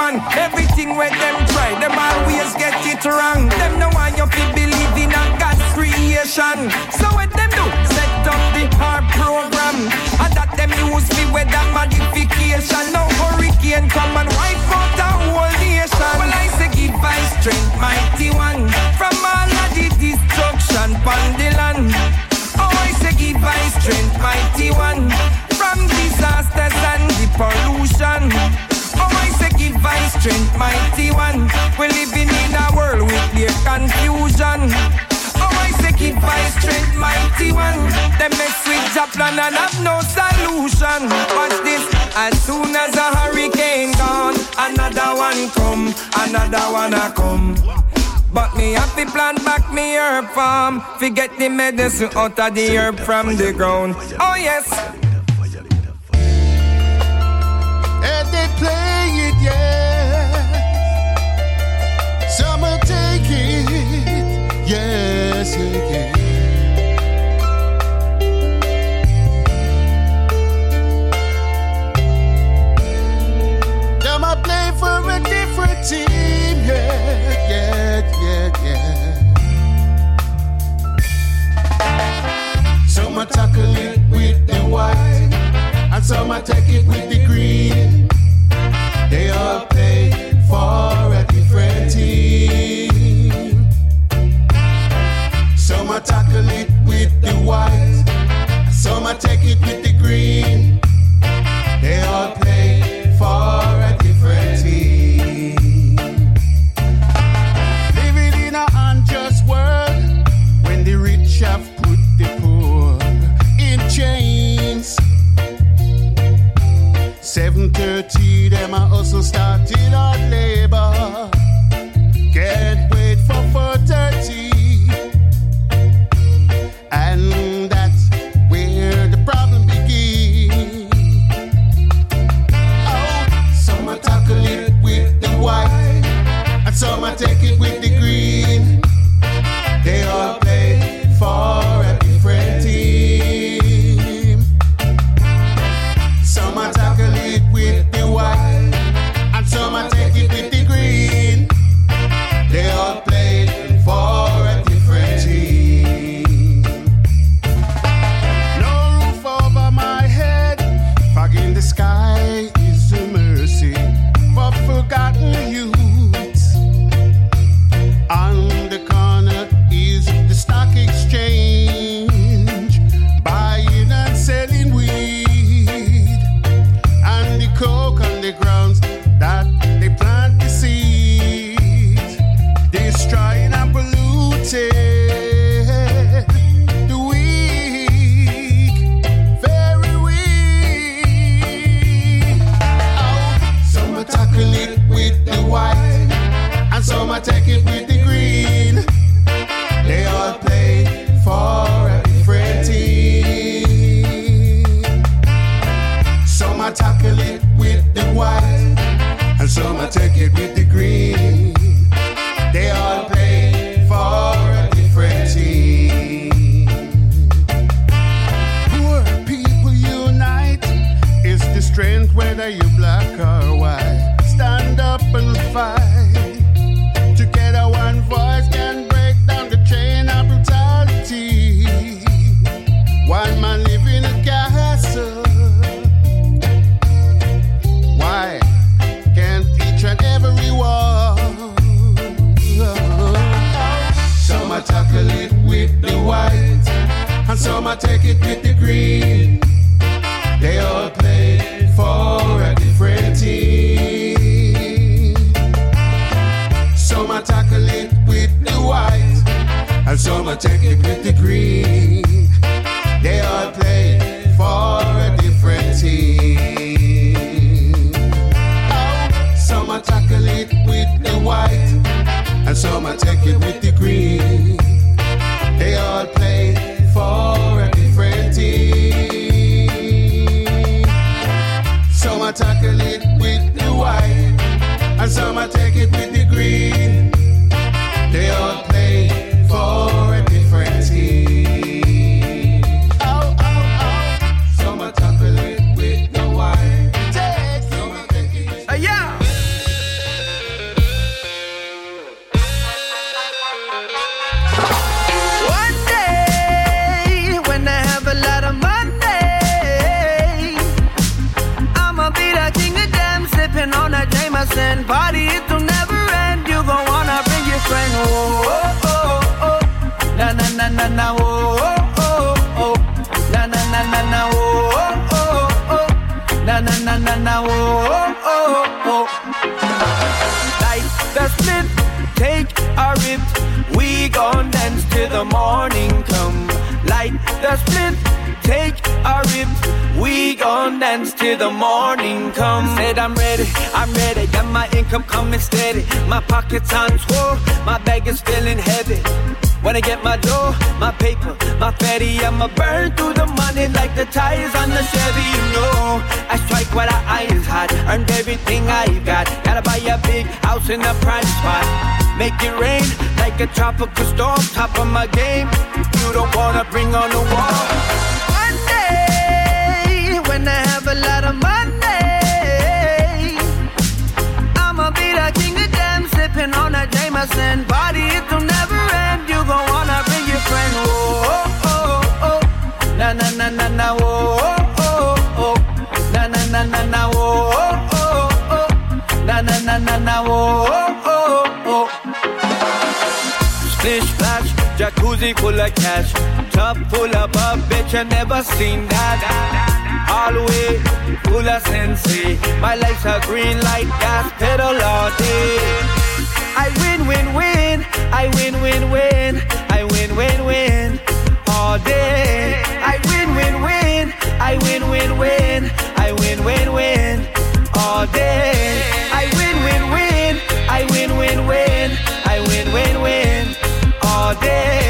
one. Everything where them try, them always get it wrong. Them no want you to believe in a God's creation. So what them do? Set up the hard program. And that them use me with that modification. No hurricane come and wipe out the whole nation. Well, I say give I strength, mighty one. From all of the destruction upon the land. Oh, I say give I strength, mighty one. From disasters and the pollution. Oh, I say give I strength, mighty one. We're living in a world with clear confusion. Oh, I say give I strength, mighty one. They mess with plan and have no solution. Watch this. As soon as a hurricane gone, another one come, another one a come. But me have to plant back me herb farm. Forget the medicine out of the herb from the ground. Oh yes. they play it, yes. Take it, yes. Them I play for a different team, yeah, yeah, yeah, yeah. Some I tackle it with the white, and some I take it with the green. Some I tackle it with the white, some I take it with the green. 7.30, then my hustle started on labor. house in a prime spot. Make it rain like a tropical storm. Top of my game. You don't wanna bring on the wall. One day when I have a lot of money, I'ma be the king of them, sipping on that Jameson. Body, it don't never end. You gon' wanna bring your friend. Whoa. oh, oh, oh. oh, Splish splash, jacuzzi full of cash. top full of bub, bitch, I never seen that. Hallway full of sensei. My life's a green light, gas pedal all day. I win, win, win. I win, win, win. I win, win, win. All day. I win, win, win. I win, win, win. I win, win, win. All day. I win. day.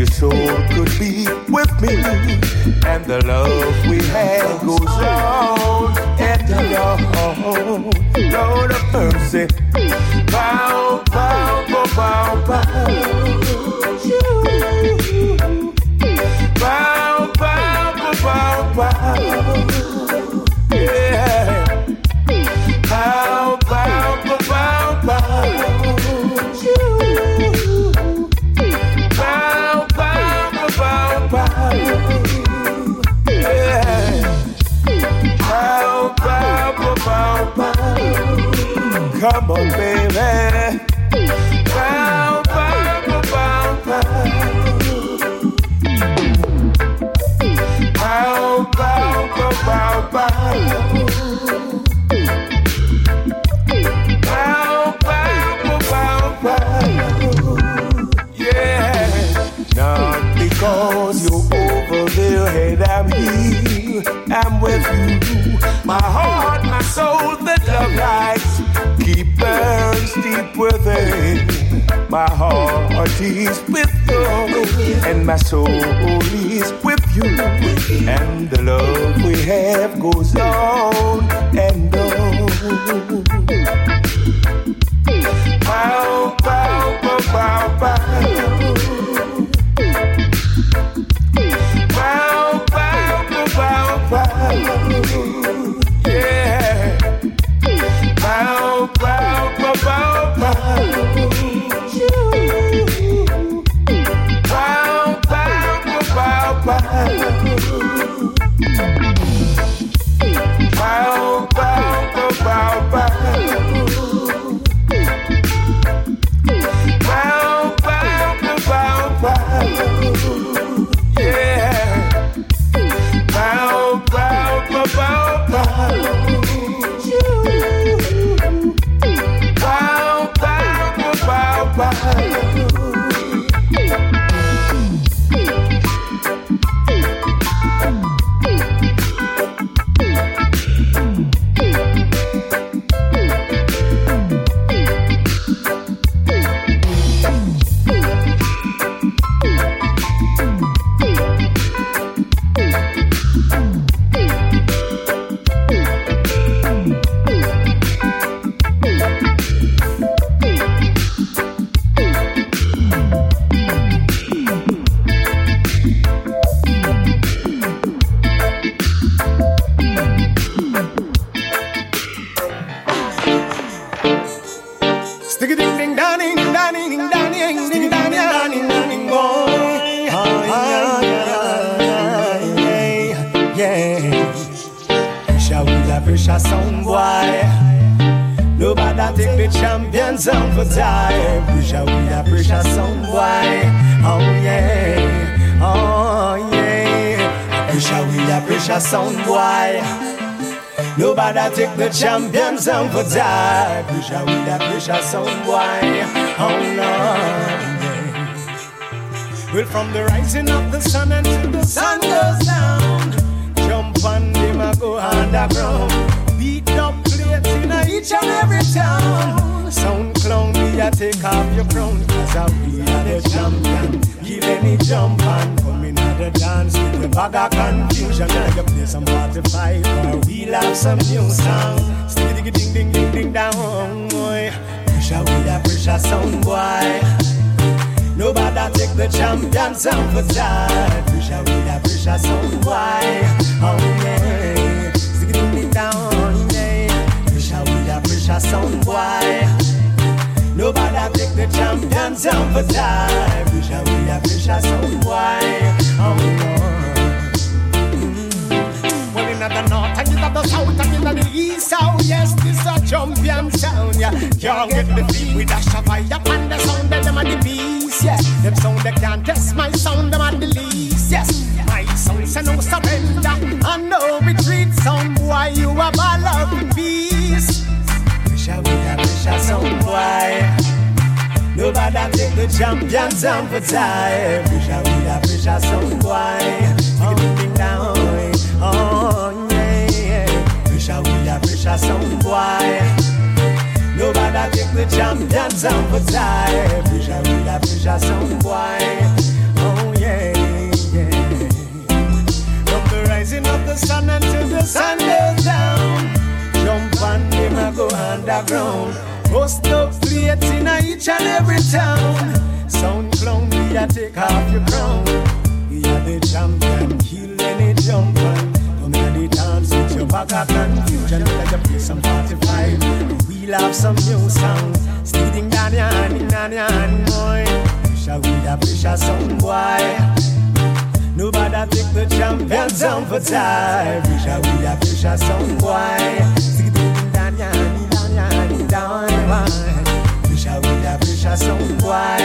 your soul could be with me. And the love we had goes on and on. Lord of mercy. A sound, boy. Nobody take the champion sound for time. Pressure with a pressure sound, boy. Oh Lord. Well, in the north, and in the south, and in the east, oh yes, this a champion sound, yeah. Can't get the feel with a fire and the sound of them are the beast, yeah. Them sound they can't test my sound, them are the least, yes. My sound say no surrender and no retreat, sound boy, you are my love peace. Pressure pressure sound boy. Nobody take the champion sound for time. Pressure with a pressure sound boy. Oh, ding ding down. Oh, yeah. Pressure with a pressure sound boy. Nobody take the champion sound for time. Pressure with a pressure sound boy. The rising of the sun until the sun goes down. On go underground. Post up plates in each and every town. Sound clown, we a take off your crown. We are the champion, kill any jumper. Come in the dance with your bag of confusion. Let you play some 45. We'll have some new songs. Steading down your ding down your boy. Pressure with a pressure sound boy. Nobody take the champion sound for time. A pressure sound boy. Steading down your ding down your down boy. Pressure with a pressure sound boy.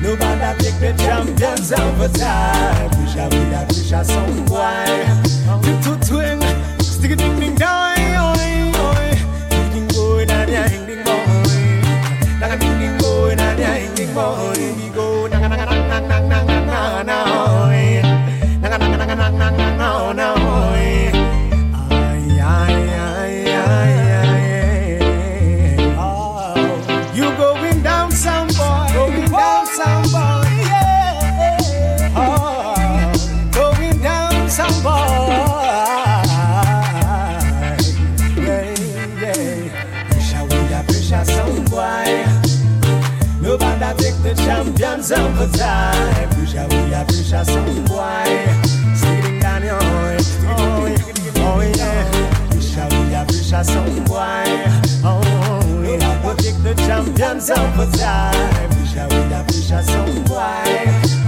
Nobody take the champion sound for time. Pressure with a pressure sound boy. Tip to twing, stick a ding ding down, oi oi. Ding ding boy, down ya ding ding boy. Naga ding ding boy, down ya ding ding boy. We go naga naga nang nang nang nang nang nang oi. Naga naga naga nang nang nang nang once of a time. Fisha, we are fisha, so we why? Sitting down your own. Oh, yeah. Fisha, we are fisha, so we why? Oh, yeah. We'll pick the champions of a time. Fisha, we are fisha, so we why?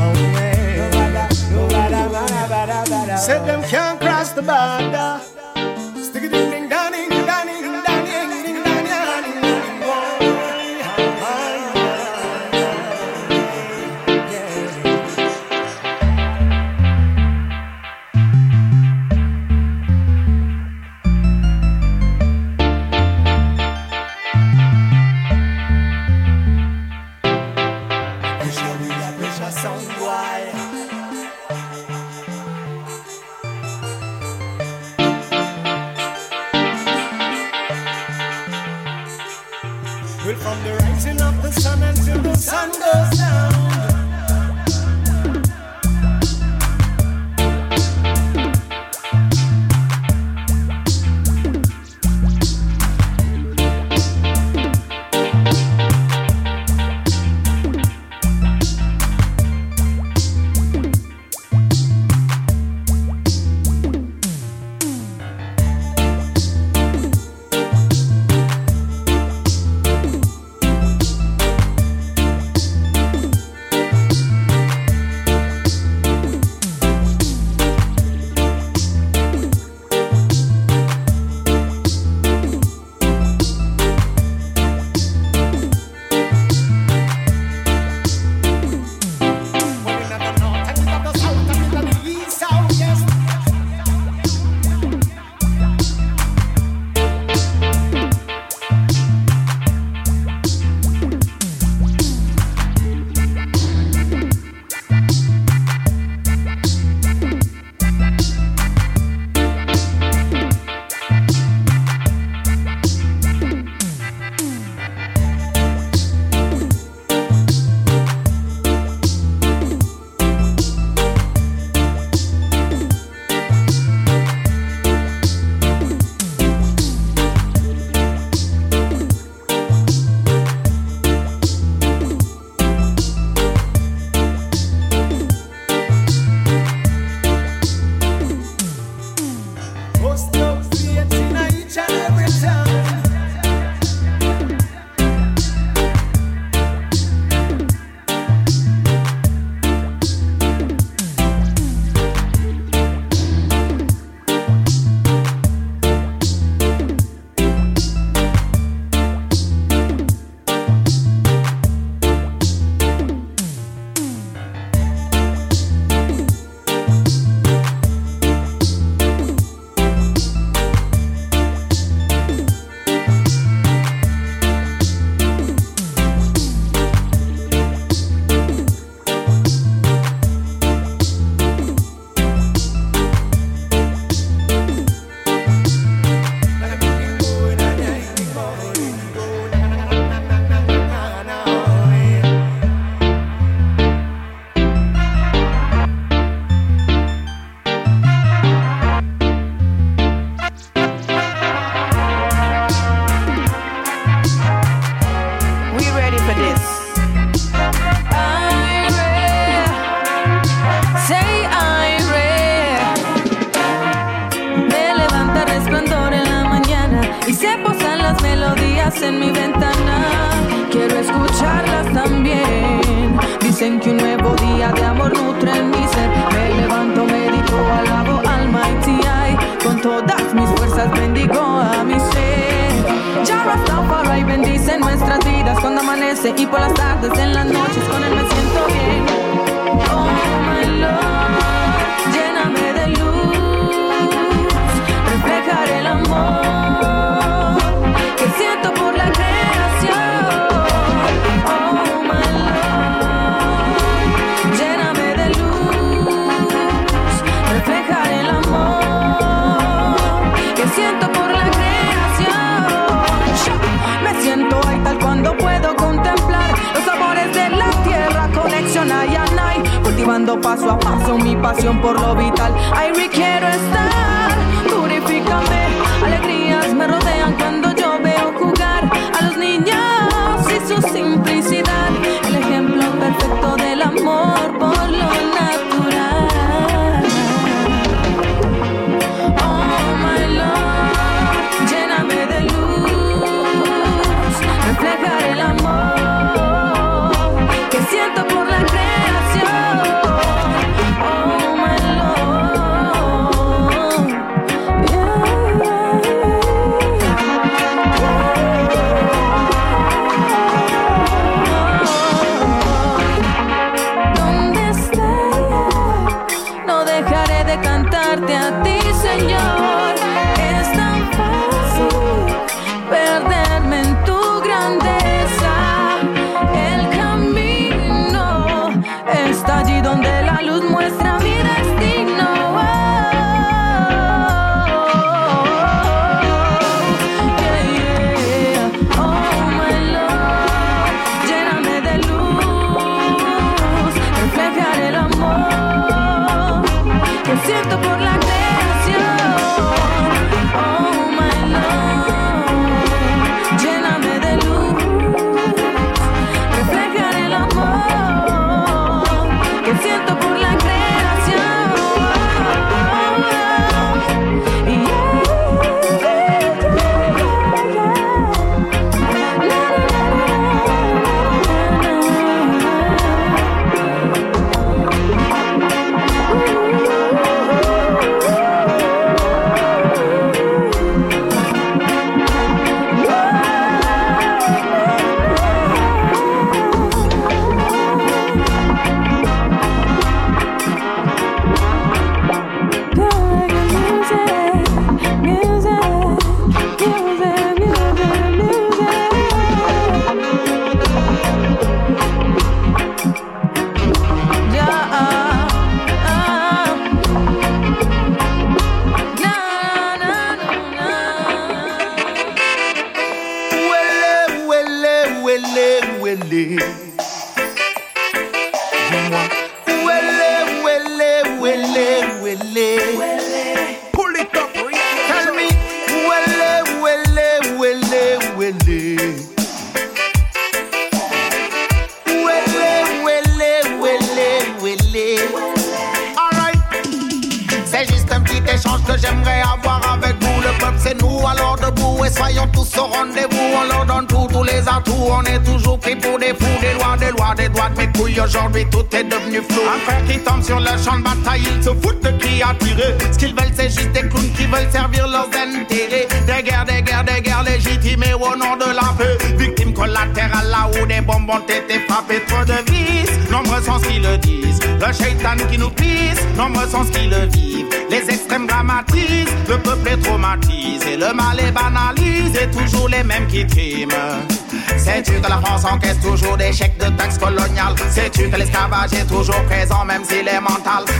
Oh, yeah. Said them can't cross the border.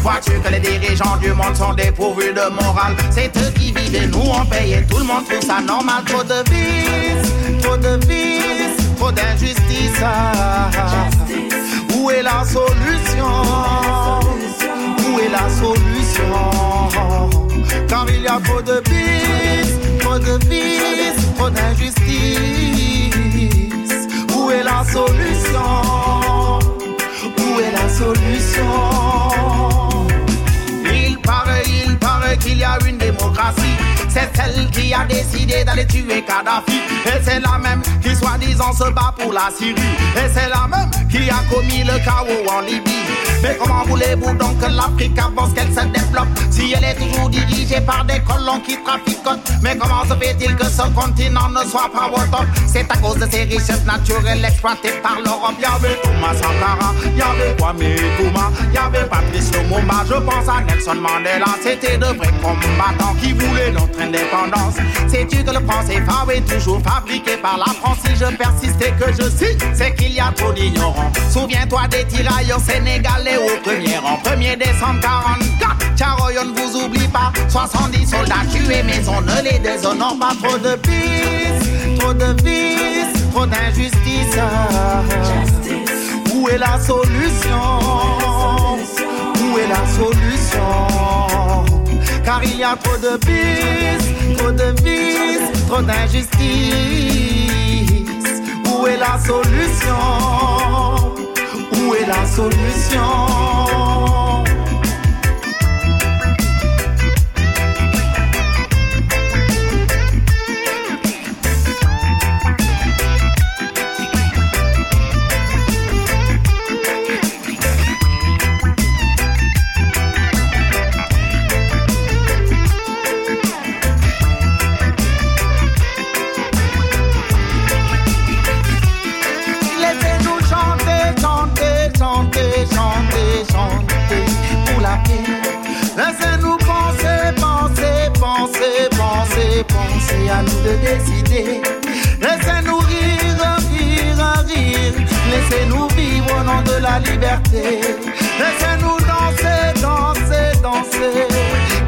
Vois-tu que les dirigeants du monde sont dépourvus de morale? C'est eux qui vivent et nous on paye et tout le monde trouve ça normal. Trop de vices, trop de vices, trop d'injustice. Où est la solution? Où est la solution? Car il y a trop de vices, trop de vices, trop d'injustice. Où est la solution? Où est la solution? Paraît qu'il y a une démocratie c'est qui a décidé d'aller tuer Kadhafi. Et c'est la même qui soi-disant se bat pour la Syrie. Et c'est la même qui a commis le chaos en Libye. Mais comment voulez-vous donc que l'Afrique avance, qu'elle se développe Si elle est toujours dirigée par des colons qui traficotent? Mais comment se fait-il que ce continent ne soit pas au top? C'est à cause de ces richesses naturelles exploitées par l'Europe Y'avait Thomas Sankara, y'avait Kwame Nkrumah Y'avait Patrice Lumumba, je pense à Nelson Mandela C'était de vrais combattants qui voulaient notre indépendance indépendance. Sais-tu que le français fave est toujours fabriqué par la France? Si je persiste et que je suis, c'est qu'il y a trop d'ignorants. Souviens-toi des tirailleurs sénégalais au premier rang. 1er décembre 44, Charoyon vous oublie pas. 70 soldats tués, mais on ne les déshonore pas. Trop de bis, trop de vices, trop d'injustice. Où est la solution? Où est la solution? Car il y a trop de bis de vices, trop d'injustice. Où est la solution? Où est la solution? De décider. Laissez-nous rire, rire, rire. Laissez-nous vivre au nom de la liberté. Laissez-nous danser, danser, danser,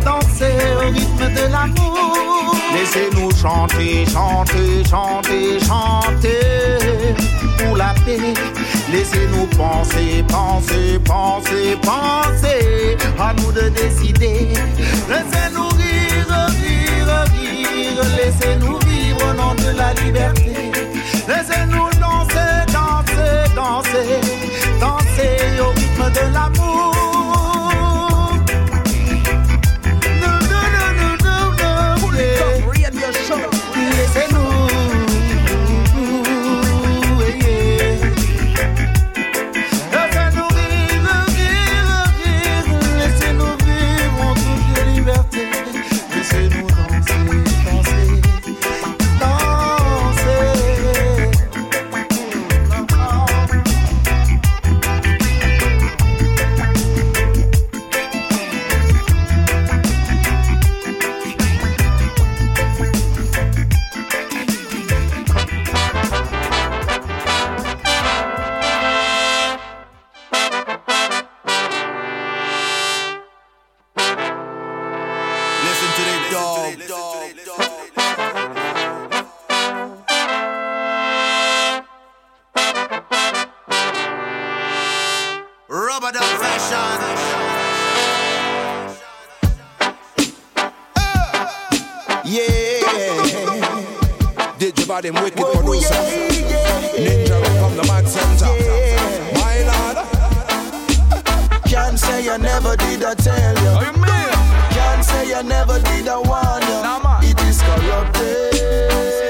danser au rythme de l'amour. Laissez-nous chanter, chanter, chanter, chanter pour la paix. Laissez-nous penser, penser, penser, penser. À nous de décider. Laissez-nous rire, Laissez-nous vivre au nom de la liberté. Laissez-nous danser, danser, danser, Yeah. Digital them wicked producer. Ninja from the Mad Center. My lord. Can't say I never did I tell you. Can't say I never did I warn you. It is corrupted.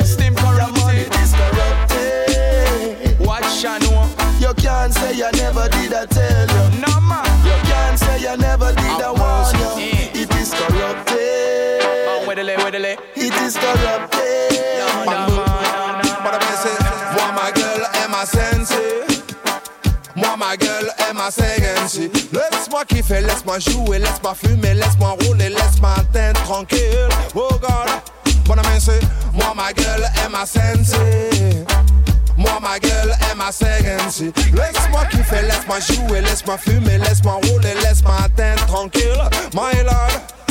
System corrupted. It is corrupted. Watch and know. You can't say I never did I tell you. No man. You can't say I never did I warn you. It is corrupted. Man, where the lay, where the lay. It is corrupted. But ma sensei. Moi ma gueule est ma séquence. Laisse-moi kiffer, laisse-moi jouer, laisse-moi fumer, laisse-moi rouler, laisse-moi atteindre tranquille. Oh God, bon amen c'est, moi ma gueule est ma sensei. Moi ma gueule est ma séquence. Laisse-moi kiffer, laisse-moi jouer, laisse-moi fumer, laisse-moi rouler, laisse-moi atteindre tranquille. My lord.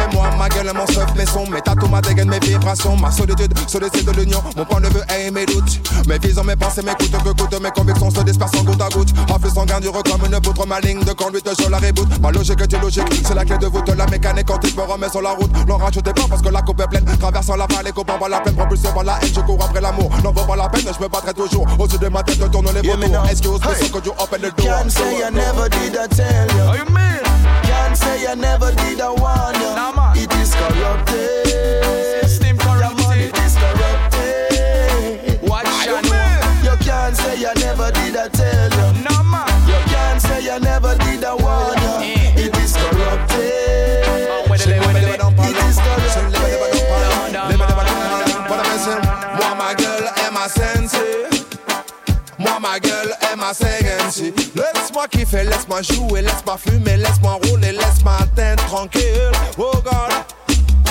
C'est moi, ma gueule, mon mes sons, mes tatous, ma dégaine, mes vibrations, ma solitude, solitude de l'union, mon point de vue et mes doutes. Mes visions, mes pensées, mes coups que coûtent, mes convictions se dispersent en goutte à goutte. En flux sanguin dure comme une poutre, ma ligne de conduite, je la reboot. Ma logique est illogique, c'est la clé de voûte, la mécanique quantique me remet sur la route. N'en rajoutez pas parce que la coupe est pleine, traversant la vallée, copain par la plaine, propulsé par la haine, je cours après l'amour. N'en vaut pas la peine, je me battrai toujours. Au-dessus de ma tête, tourne les vautours. Excuse me, Hey. so could you open the door? Can't say I never did I tell you. You mean? Can't say I never did I warn you. Nah, man. It is corrupted. System Yeah, man, corrupted. it is corrupted. Watch You. You can't say I never did I tell you. No man. You can't say I never did I warn you. It is corrupted. Man, where the lay, where the lay. It is corrupted. Moi ma gueule est ma sensei Moi ma gueule est ma séquence Laisse-moi kiffer, laisse-moi jouer, laisse-moi fumer, laisse-moi rouler, laisse-moi atteindre tranquille. Oh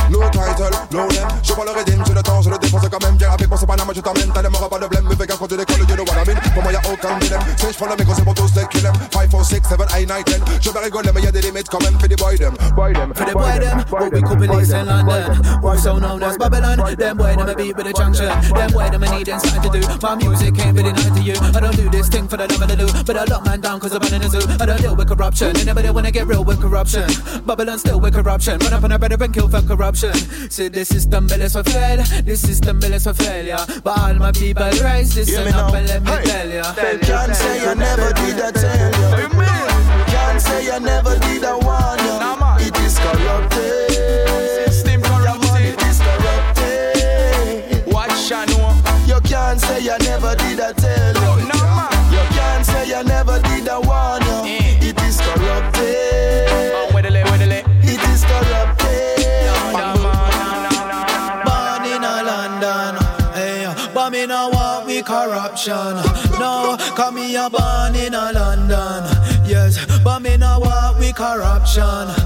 No title, no name Je prends le rythme, j'ai le temps, je le défonce quand même Viens avec moi, c'est pas moi, je t'emmène T'as l'aimera pas de blême, me fais gaffe quand tu décolles You know what I mean, pour moi y'a aucun dilemme Si je prends le micro, c'est pour tous les kill 'em 5, 4, 6, 7, 8, 9, 10 Je vais rigoler, mais y'a des limites quand même Fais des boy them, boy them. For the boy them, what we could release in London. Also known as Babylon. Them. Boy them a beat with a junction. Them boy them a needing something to do. My music ain't really nothing to you. I don't do this thing for the love of the loot. But a lot man man down cause I'm running a zoo. I don't deal with corruption. Anybody wanna get real with corruption? Babylon still with corruption. Run up on a brother and kill for corruption. See, this system built for fail. This system built for failure. But all my people rise this Hear and up and let me Hey. tell ya. Can't say I never did I tell you. Can't say I never did I warn you. It is corrupted. System corrupted. It is corrupted. Watch I know. You can't say I never did I corruption.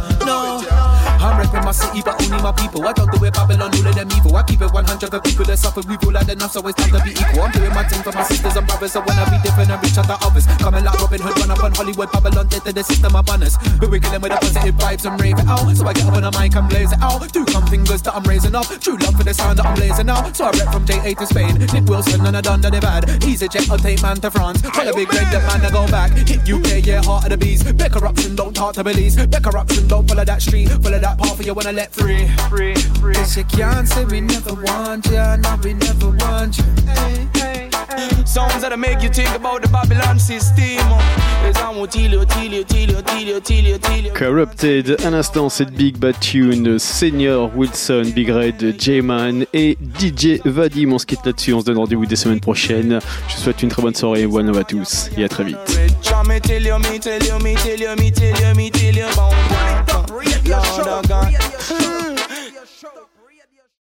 I'm repping my city, but only my people. I talk the way Babylon, all of them evil. I keep it 100 for people that suffer. We've all had enough, so it's time to be equal. I'm doing my thing for my sisters and brothers, so when I be different and reach out to others. Coming like Robin Hood, run up on Hollywood, Babylon, dead to the system of honors. But we kill them with the positive vibes and rave it out. So I get up on the mic and blaze it out. Two come fingers that I'm raising up. True love for the sound that I'm blazing out. So I rep from JA to Spain. Nick Wilson and I done that they've. Easy jet, I'll take man to France. Tell a big red, that man to go back. Hit UK, yeah, heart of the bees. Big corruption, don't talk to Belize. Big corruption, don't follow that street. Follow that path for you wanna let free. Free, free. Cause you can't say we never want ya. No, we never want you. Hey, hey, hey. Sounds that make you think about the Babylon system. Corrupted, à l'instant cette Big Bad Tune, Senior Wilson, Big Red, J-Man et DJ Vadim. On se quitte là-dessus, on se donne rendez-vous des semaines prochaines. Je vous souhaite une très bonne soirée, one love à tous et à très vite. Lord of God.